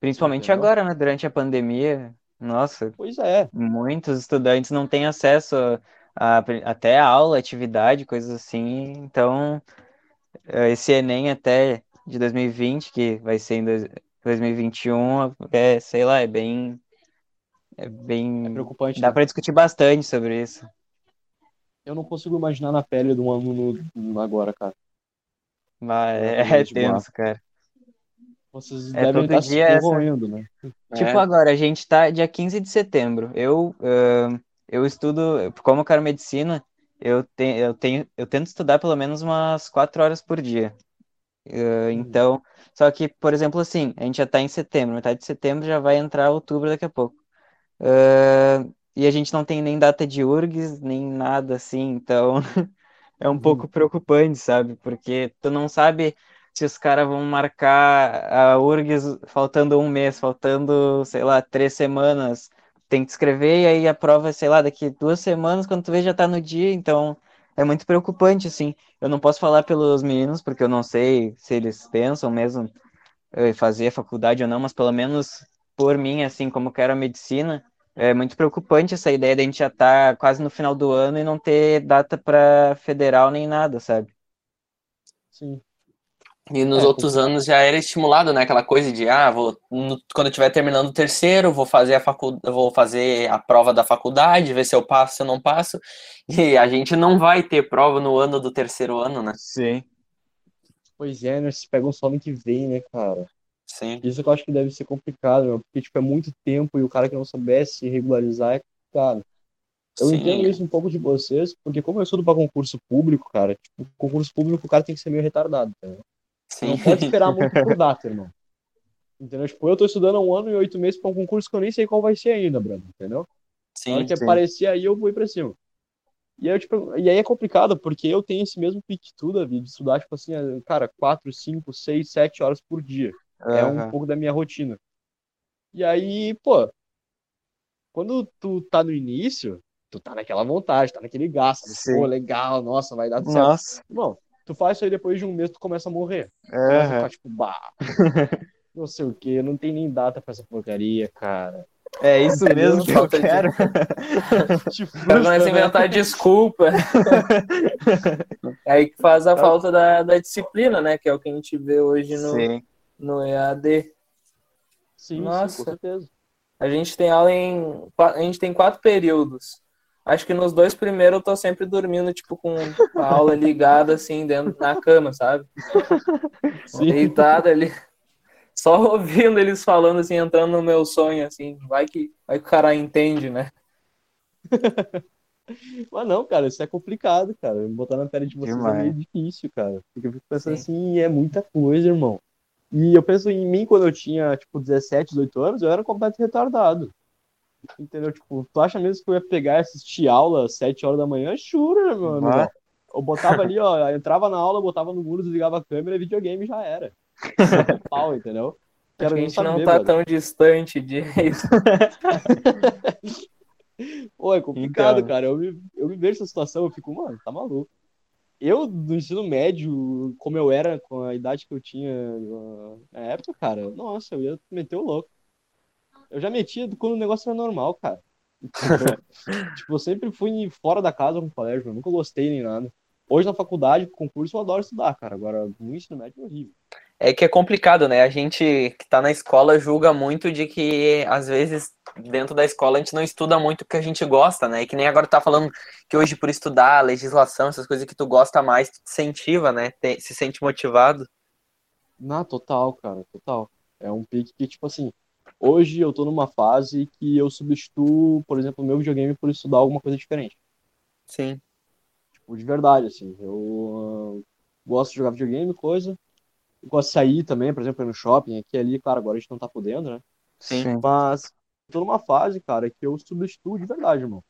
Principalmente Entendeu? agora, né? Durante a pandemia. Nossa, Pois é, muitos estudantes não têm acesso a, a- até a aula, atividade, coisas assim. Então, eh, esse Enem até de 2020, que vai ser em dois- 2021, é, sei lá, é bem, é é bem, preocupante. dá né? para discutir bastante sobre isso. Eu não consigo imaginar na pele de um aluno agora, cara. Mas é, é tenso, cara. Vocês É devem estar se dia essa- corroendo, né? Tipo, É. agora, a gente tá dia 15 de setembro. Eu, ahn, eu estudo, como eu quero medicina, eu, te, eu tenho, eu tento estudar pelo menos umas quatro horas por dia. Ah, então, só que, por exemplo, assim, a gente já tá em setembro, metade de setembro já vai entrar outubro daqui a pouco. Ah, e a gente não tem nem data de URGS, nem nada assim, então é um Uhum. pouco preocupante, sabe? Porque tu não sabe se os caras vão marcar a URGS faltando um mês, faltando, sei lá, três semanas. Tem que escrever e aí a prova, sei lá, daqui duas semanas, quando tu vê, já tá no dia, então é muito preocupante, assim. Eu não posso falar pelos meninos, porque eu não sei se eles pensam mesmo em fazer faculdade ou não, mas pelo menos por mim, assim, como eu quero a medicina, é muito preocupante essa ideia de a gente já estar quase no final do ano e não ter data para federal nem nada, sabe? Sim. E nos É, outros anos já era estimulado, né? Aquela coisa de, ah, vou, no- quando eu estiver terminando o terceiro, vou fazer a facu, vou fazer a prova da faculdade, ver se eu passo, se eu não passo. E a gente não vai ter prova no ano do terceiro ano, né? Sim. Pois é, né? Se pegam só no que vem, né, cara? Sim. Isso que eu acho que deve ser complicado, meu, porque, tipo, é muito tempo e o cara que não soubesse regularizar é complicado. Eu Sim. entendo isso um pouco de vocês, porque como eu estudo pra concurso público, cara, tipo, concurso público o cara tem que ser meio retardado, entendeu? Não Sim. pode esperar muito por data, irmão. Entendeu? Tipo, eu tô estudando há um ano e oito meses pra um concurso que eu nem sei qual vai ser ainda, brother, entendeu? Na hora Sim. que sim. aparecer aí, eu vou ir pra cima. E aí, tipo, e aí é complicado, porque eu tenho esse mesmo pique que tu, Davi, de estudar, tipo assim, cara, 4, 5, 6, 7 horas por dia. É um pouco da minha rotina. E aí, pô, quando tu tá no início, tu tá naquela vontade, tá naquele gasto. Sim. Pô, legal, nossa, vai dar tudo certo. Nossa. Bom, tu faz isso aí depois de um mês, tu começa a morrer. Começa a Aham. ficar tipo, bah, não sei o que, não tem nem data pra essa porcaria, cara. É isso Entendeu? mesmo que eu Falta de- quero. Cara começa a frustra, né? inventar desculpa. Aí que faz a falta da, da disciplina, né? Que é o que a gente vê hoje no, Sim. No EAD. Sim, sim, Nossa. com certeza. A gente tem aula em. A gente tem quatro períodos. Acho que nos dois primeiros eu tô sempre dormindo, tipo, com a aula ligada, assim, dentro da cama, sabe? Sim. Deitado ali. Só ouvindo eles falando, assim, entrando no meu sonho, assim. Vai que, vai que o cara entende, né? Mas não, cara, isso é complicado, cara. Botar na pele de vocês Demais. é meio difícil, cara. Porque eu fico pensando Sim. assim, é muita coisa, irmão. E eu penso em mim quando eu tinha, tipo, 17, 18 anos, eu era completo retardado. Entendeu? Tipo, tu acha mesmo que eu ia pegar e assistir aula às 7 horas da manhã? Jura, mano. Ah. Eu botava ali, ó, eu entrava na aula, botava no muro, desligava a câmera, videogame já era. Pau, entendeu? A gente não saber, tá brother. tão distante disso. Pô, é complicado, Então. cara. Eu me, eu me vejo nessa situação, eu fico, mano, tá maluco. Eu, no ensino médio, como eu era, com a idade que eu tinha na época, cara, nossa, eu ia meter o louco. Eu já metia quando o negócio era normal, cara. Tipo, tipo, eu sempre fui fora da casa com o colégio, eu nunca gostei nem nada. Hoje na faculdade, concurso, eu adoro estudar, cara. Agora, no ensino médio é horrível. É que é complicado, né? A gente que tá na escola julga muito de que, às vezes, dentro da escola a gente não estuda muito o que a gente gosta, né? E que nem agora tá falando que hoje, por estudar legislação, essas coisas que tu gosta mais, tu te incentiva, né? Te- se sente motivado. Na total, cara, total. É um pique que, tipo assim, hoje eu tô numa fase que eu substituo, por exemplo, o meu videogame por estudar alguma coisa diferente. Sim. Tipo, de verdade, assim. Eu ah, gosto de jogar videogame, coisa. Eu gosto de sair também, por exemplo, no shopping, aqui ali, claro, agora a gente não tá podendo, né? Sim. Mas tô numa fase, cara, que eu substituo de verdade, irmão.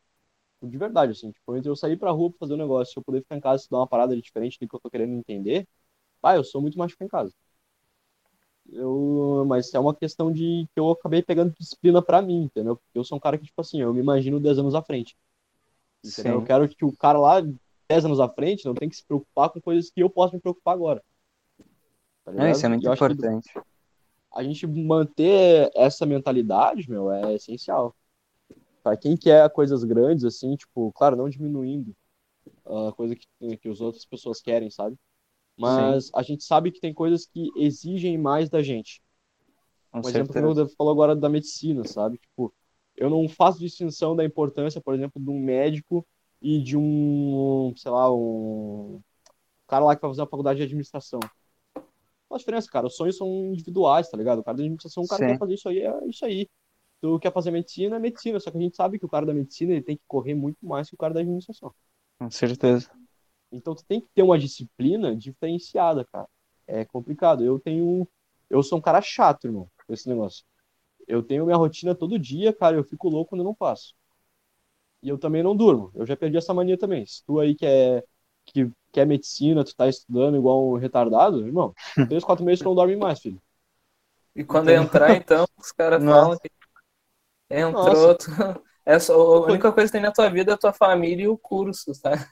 De verdade, assim. Tipo, entre eu sair pra rua pra fazer um negócio, se eu poder ficar em casa e estudar uma parada diferente do que eu tô querendo entender, pai, eu sou muito mais ficar em casa. Eu, mas é uma questão de que eu acabei pegando disciplina pra mim, entendeu? Porque eu sou um cara que, tipo assim, eu me imagino 10 anos à frente. Entendeu? Sim. Eu quero que o cara lá 10 anos à frente não tem que se preocupar com coisas que eu posso me preocupar agora. Tá Não, isso é muito eu que importante. a gente manter essa mentalidade, meu, é essencial. Pra quem quer coisas grandes, assim, tipo, claro, não diminuindo a coisa que, que as outras pessoas querem, sabe? Mas a gente sabe que tem coisas que exigem mais da gente. Com Por exemplo, como eu falou agora da medicina, sabe? Tipo, eu não faço distinção da importância, por exemplo, de um médico e de um, sei lá, um cara lá que vai fazer a faculdade de administração. Qual a diferença, cara? Os sonhos são individuais, tá ligado? O cara da administração, o cara Sim. quer fazer isso aí, é isso aí. Tu quer fazer medicina, é medicina. Só que a gente sabe que o cara da medicina ele tem que correr muito mais que o cara da administração. Com certeza. Então tu tem que ter uma disciplina diferenciada, cara. É complicado. Eu tenho. Eu sou um cara chato, irmão, com esse negócio. Eu tenho minha rotina todo dia, cara. Eu fico louco quando eu não faço. E eu também não durmo. Eu já perdi essa mania também. Se tu aí quer, que quer medicina, tu tá estudando igual um retardado, irmão, três, quatro meses tu não dorme mais, filho. E quando entrar, então, os caras falam que entrou. Tu... É só, a única coisa que tem na tua vida é a tua família e o curso, tá?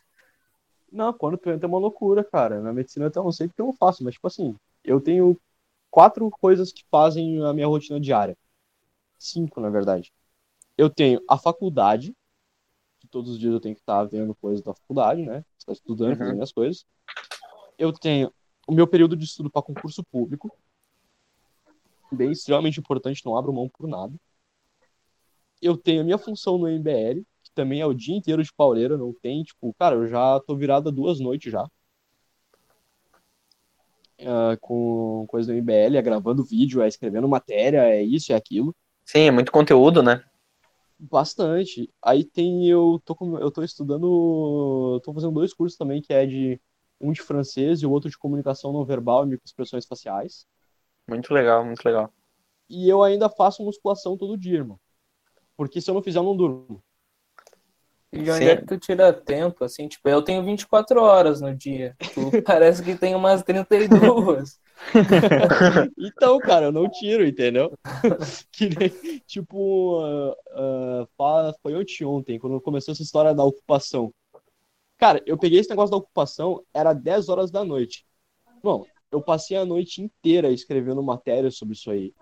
Não, quando tu entra é uma loucura, cara. Na medicina eu não sei porque eu não faço, mas tipo assim, eu tenho quatro coisas que fazem a minha rotina diária. Cinco, na verdade. Eu tenho a faculdade, todos os dias eu tenho que estar vendo coisas da faculdade, né? Estar estudando, Uhum. fazendo minhas coisas. Eu tenho o meu período de estudo para concurso público, bem extremamente importante, não abro mão por nada. Eu tenho a minha função no MBL, que também é o dia inteiro de pauleira, não tem, tipo, cara, eu já tô virado a duas noites já. Ah, com coisa do MBL, é gravando vídeo, é escrevendo matéria, é isso, é aquilo. Sim, é muito conteúdo, né? Bastante. Aí tem, eu tô, com- eu tô estudando, tô fazendo dois cursos também, que é de um de francês e o outro de comunicação não verbal e microexpressões faciais. Muito legal, muito legal. E eu ainda faço musculação todo dia, irmão. Porque se eu não fizer, eu não durmo. E de onde Sim. é que tu tira tempo, assim? Tipo, eu tenho 24 horas no dia. Tu parece que tem umas 32. Então, cara, eu não tiro, entendeu? Que nem, tipo, ah, fa- foi ontem, quando começou essa história da ocupação. Cara, eu peguei esse negócio da ocupação, era 10 horas da noite. Bom, eu passei a noite inteira escrevendo matéria sobre isso aí.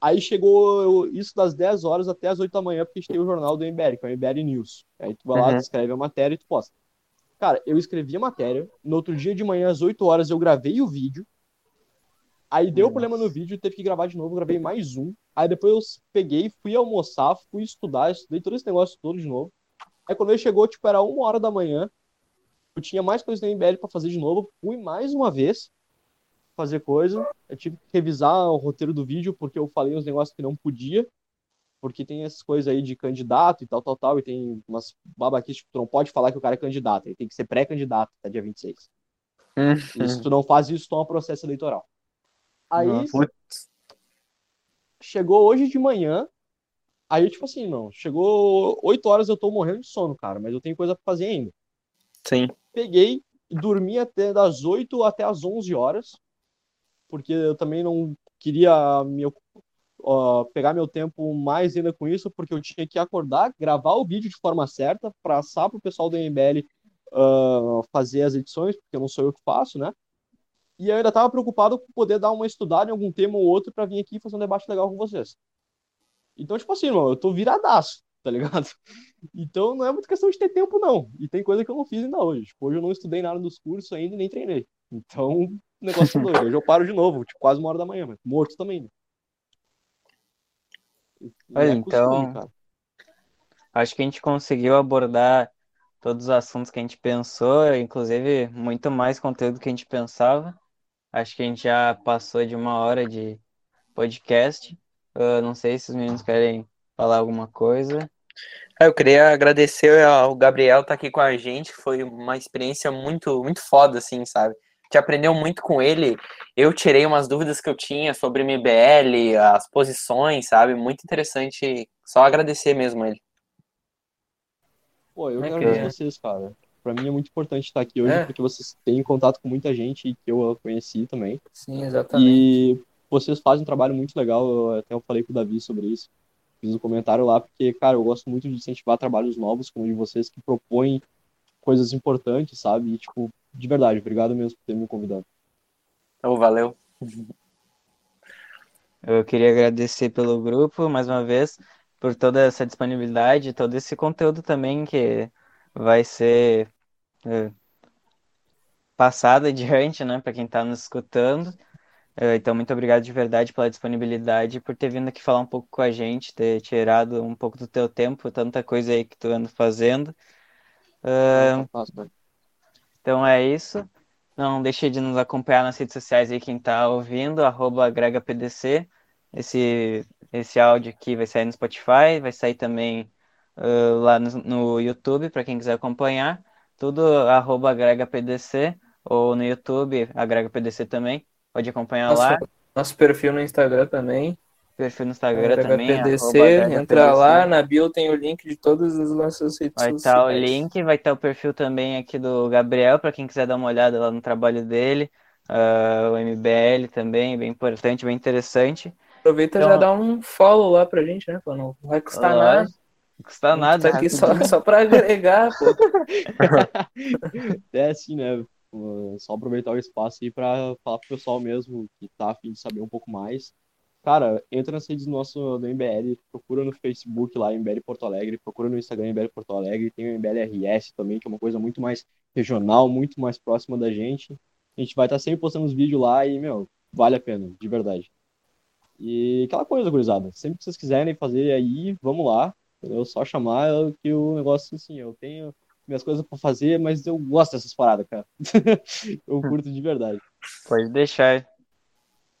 Aí chegou eu- isso das 10 horas até as 8 da manhã, porque a gente tem o jornal do MBL, que é o MBL News. Aí tu vai lá, Uhum. escreve a matéria e tu posta. Cara, eu escrevi a matéria, no outro dia de manhã, às 8 horas, eu gravei o vídeo. Aí deu Nossa. problema no vídeo, teve que gravar de novo, gravei mais um. Aí depois eu peguei, fui almoçar, fui estudar, estudei todo esse negócio todo de novo. Aí quando ele chegou, tipo, era uma hora da manhã. Eu tinha mais coisas da MBL para fazer de novo. Fui mais uma vez fazer coisa. Eu tive que revisar o roteiro do vídeo porque eu falei uns negócios que não podia. Porque tem essas coisas aí de candidato e tal, tal, tal. E tem umas babaquices, tipo, tu não pode falar que o cara é candidato. Ele tem que ser pré-candidato até dia 26. Uhum. E se tu não faz isso, toma processo eleitoral. Aí chegou hoje de manhã. Aí, tipo assim, não. Chegou 8 horas, eu tô morrendo de sono, cara. Mas eu tenho coisa pra fazer ainda. Sim. Peguei e dormi até das 8 até as 11 horas. Porque eu também não queria me, ó, pegar meu tempo mais ainda com isso, porque eu tinha que acordar, gravar o vídeo de forma certa, passar pro pessoal do MBL ah, fazer as edições, porque não sou eu que faço, né? E eu ainda tava preocupado com poder dar uma estudada em algum tema ou outro para vir aqui e fazer um debate legal com vocês. Então, tipo assim, mano, eu tô viradaço, tá ligado? Então não é muito questão de ter tempo, não. E tem coisa que eu não fiz ainda hoje. Tipo, hoje eu não estudei nada dos cursos ainda e nem treinei. Então, o negócio é doido. Hoje eu paro de novo, tipo, quase uma hora da manhã, mas morto também, né? Olha, é então- cara. Acho que a gente conseguiu abordar todos os assuntos que a gente pensou, inclusive muito mais conteúdo que a gente pensava. Acho que a gente já passou de uma hora de podcast. Ah, não sei se os meninos querem falar alguma coisa. Ah, Eu queria agradecer ao Gabriel estar aqui com a gente, foi uma experiência muito, muito foda, assim, sabe? A gente aprendeu muito com ele. Eu tirei umas dúvidas que eu tinha sobre MBL, as posições, sabe? Muito interessante. Só agradecer mesmo ele. Pô, eu É quero que- vocês, cara. Pra mim é muito importante estar aqui hoje, É. porque vocês têm contato com muita gente que eu conheci também. Sim, exatamente. E vocês fazem um trabalho muito legal. Eu, até eu falei com o Davi sobre isso. Fiz um comentário lá, porque, cara, eu gosto muito de incentivar trabalhos novos, como o de vocês, que propõem coisas importantes, sabe? E, tipo, de verdade, obrigado mesmo por ter me convidado. Então, valeu. Eu queria agradecer pelo grupo, mais uma vez, por toda essa disponibilidade, todo esse conteúdo também que vai ser eh, passado adiante, né, para quem está nos escutando. Eh, Então, muito obrigado de verdade pela disponibilidade, por ter vindo aqui falar um pouco com a gente, ter tirado um pouco do teu tempo, tanta coisa aí que tu anda fazendo. Cara. Então é isso. Não deixe de nos acompanhar nas redes sociais aí, quem tá ouvindo, arroba AgregaPDC. Esse, esse áudio aqui vai sair no Spotify, vai sair também ah, lá no, no YouTube, para quem quiser acompanhar. Tudo arroba AgregaPDC, ou no YouTube, AgregaPDC também. Pode acompanhar lá. Nosso, nosso perfil no Instagram também. Perfil no Instagram também, HPDC, arroba entra lá, na bio tem o link de todas as nossas redes Vai sociais. estar o link, vai estar o perfil também aqui do Gabriel, para quem quiser dar uma olhada lá no trabalho dele. Ah, o MBL também, bem importante, bem interessante. Aproveita e Então- já dá um follow lá pra gente, né? Pô, não vai custar nada. Não custa nada. Tá aqui só, só pra agregar, pô. É assim, né? Só aproveitar o espaço aí pra falar pro pessoal mesmo que tá afim de saber um pouco mais. Cara, entra nas redes do nosso do MBL, procura no Facebook lá, MBL Porto Alegre, procura no Instagram MBL Porto Alegre, tem o MBL RS também, que é uma coisa muito mais regional, muito mais próxima da gente. A gente vai estar sempre postando os vídeos lá e, meu, vale a pena, de verdade. E aquela coisa, gurizada, sempre que vocês quiserem fazer aí, vamos lá, entendeu? Só chamar que o negócio, assim, eu tenho minhas coisas pra fazer, mas eu gosto dessas paradas, cara. eu curto de verdade. Pode deixar.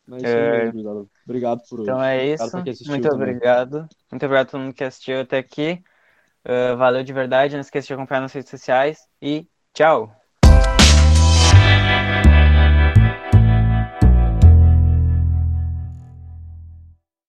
Mas É. mesmo, gurizada. Obrigado por Então hoje. é isso. Muito também. obrigado. Muito obrigado a todo mundo que assistiu até aqui. Ah, valeu de verdade. Não esqueça de acompanhar nas redes sociais. E tchau!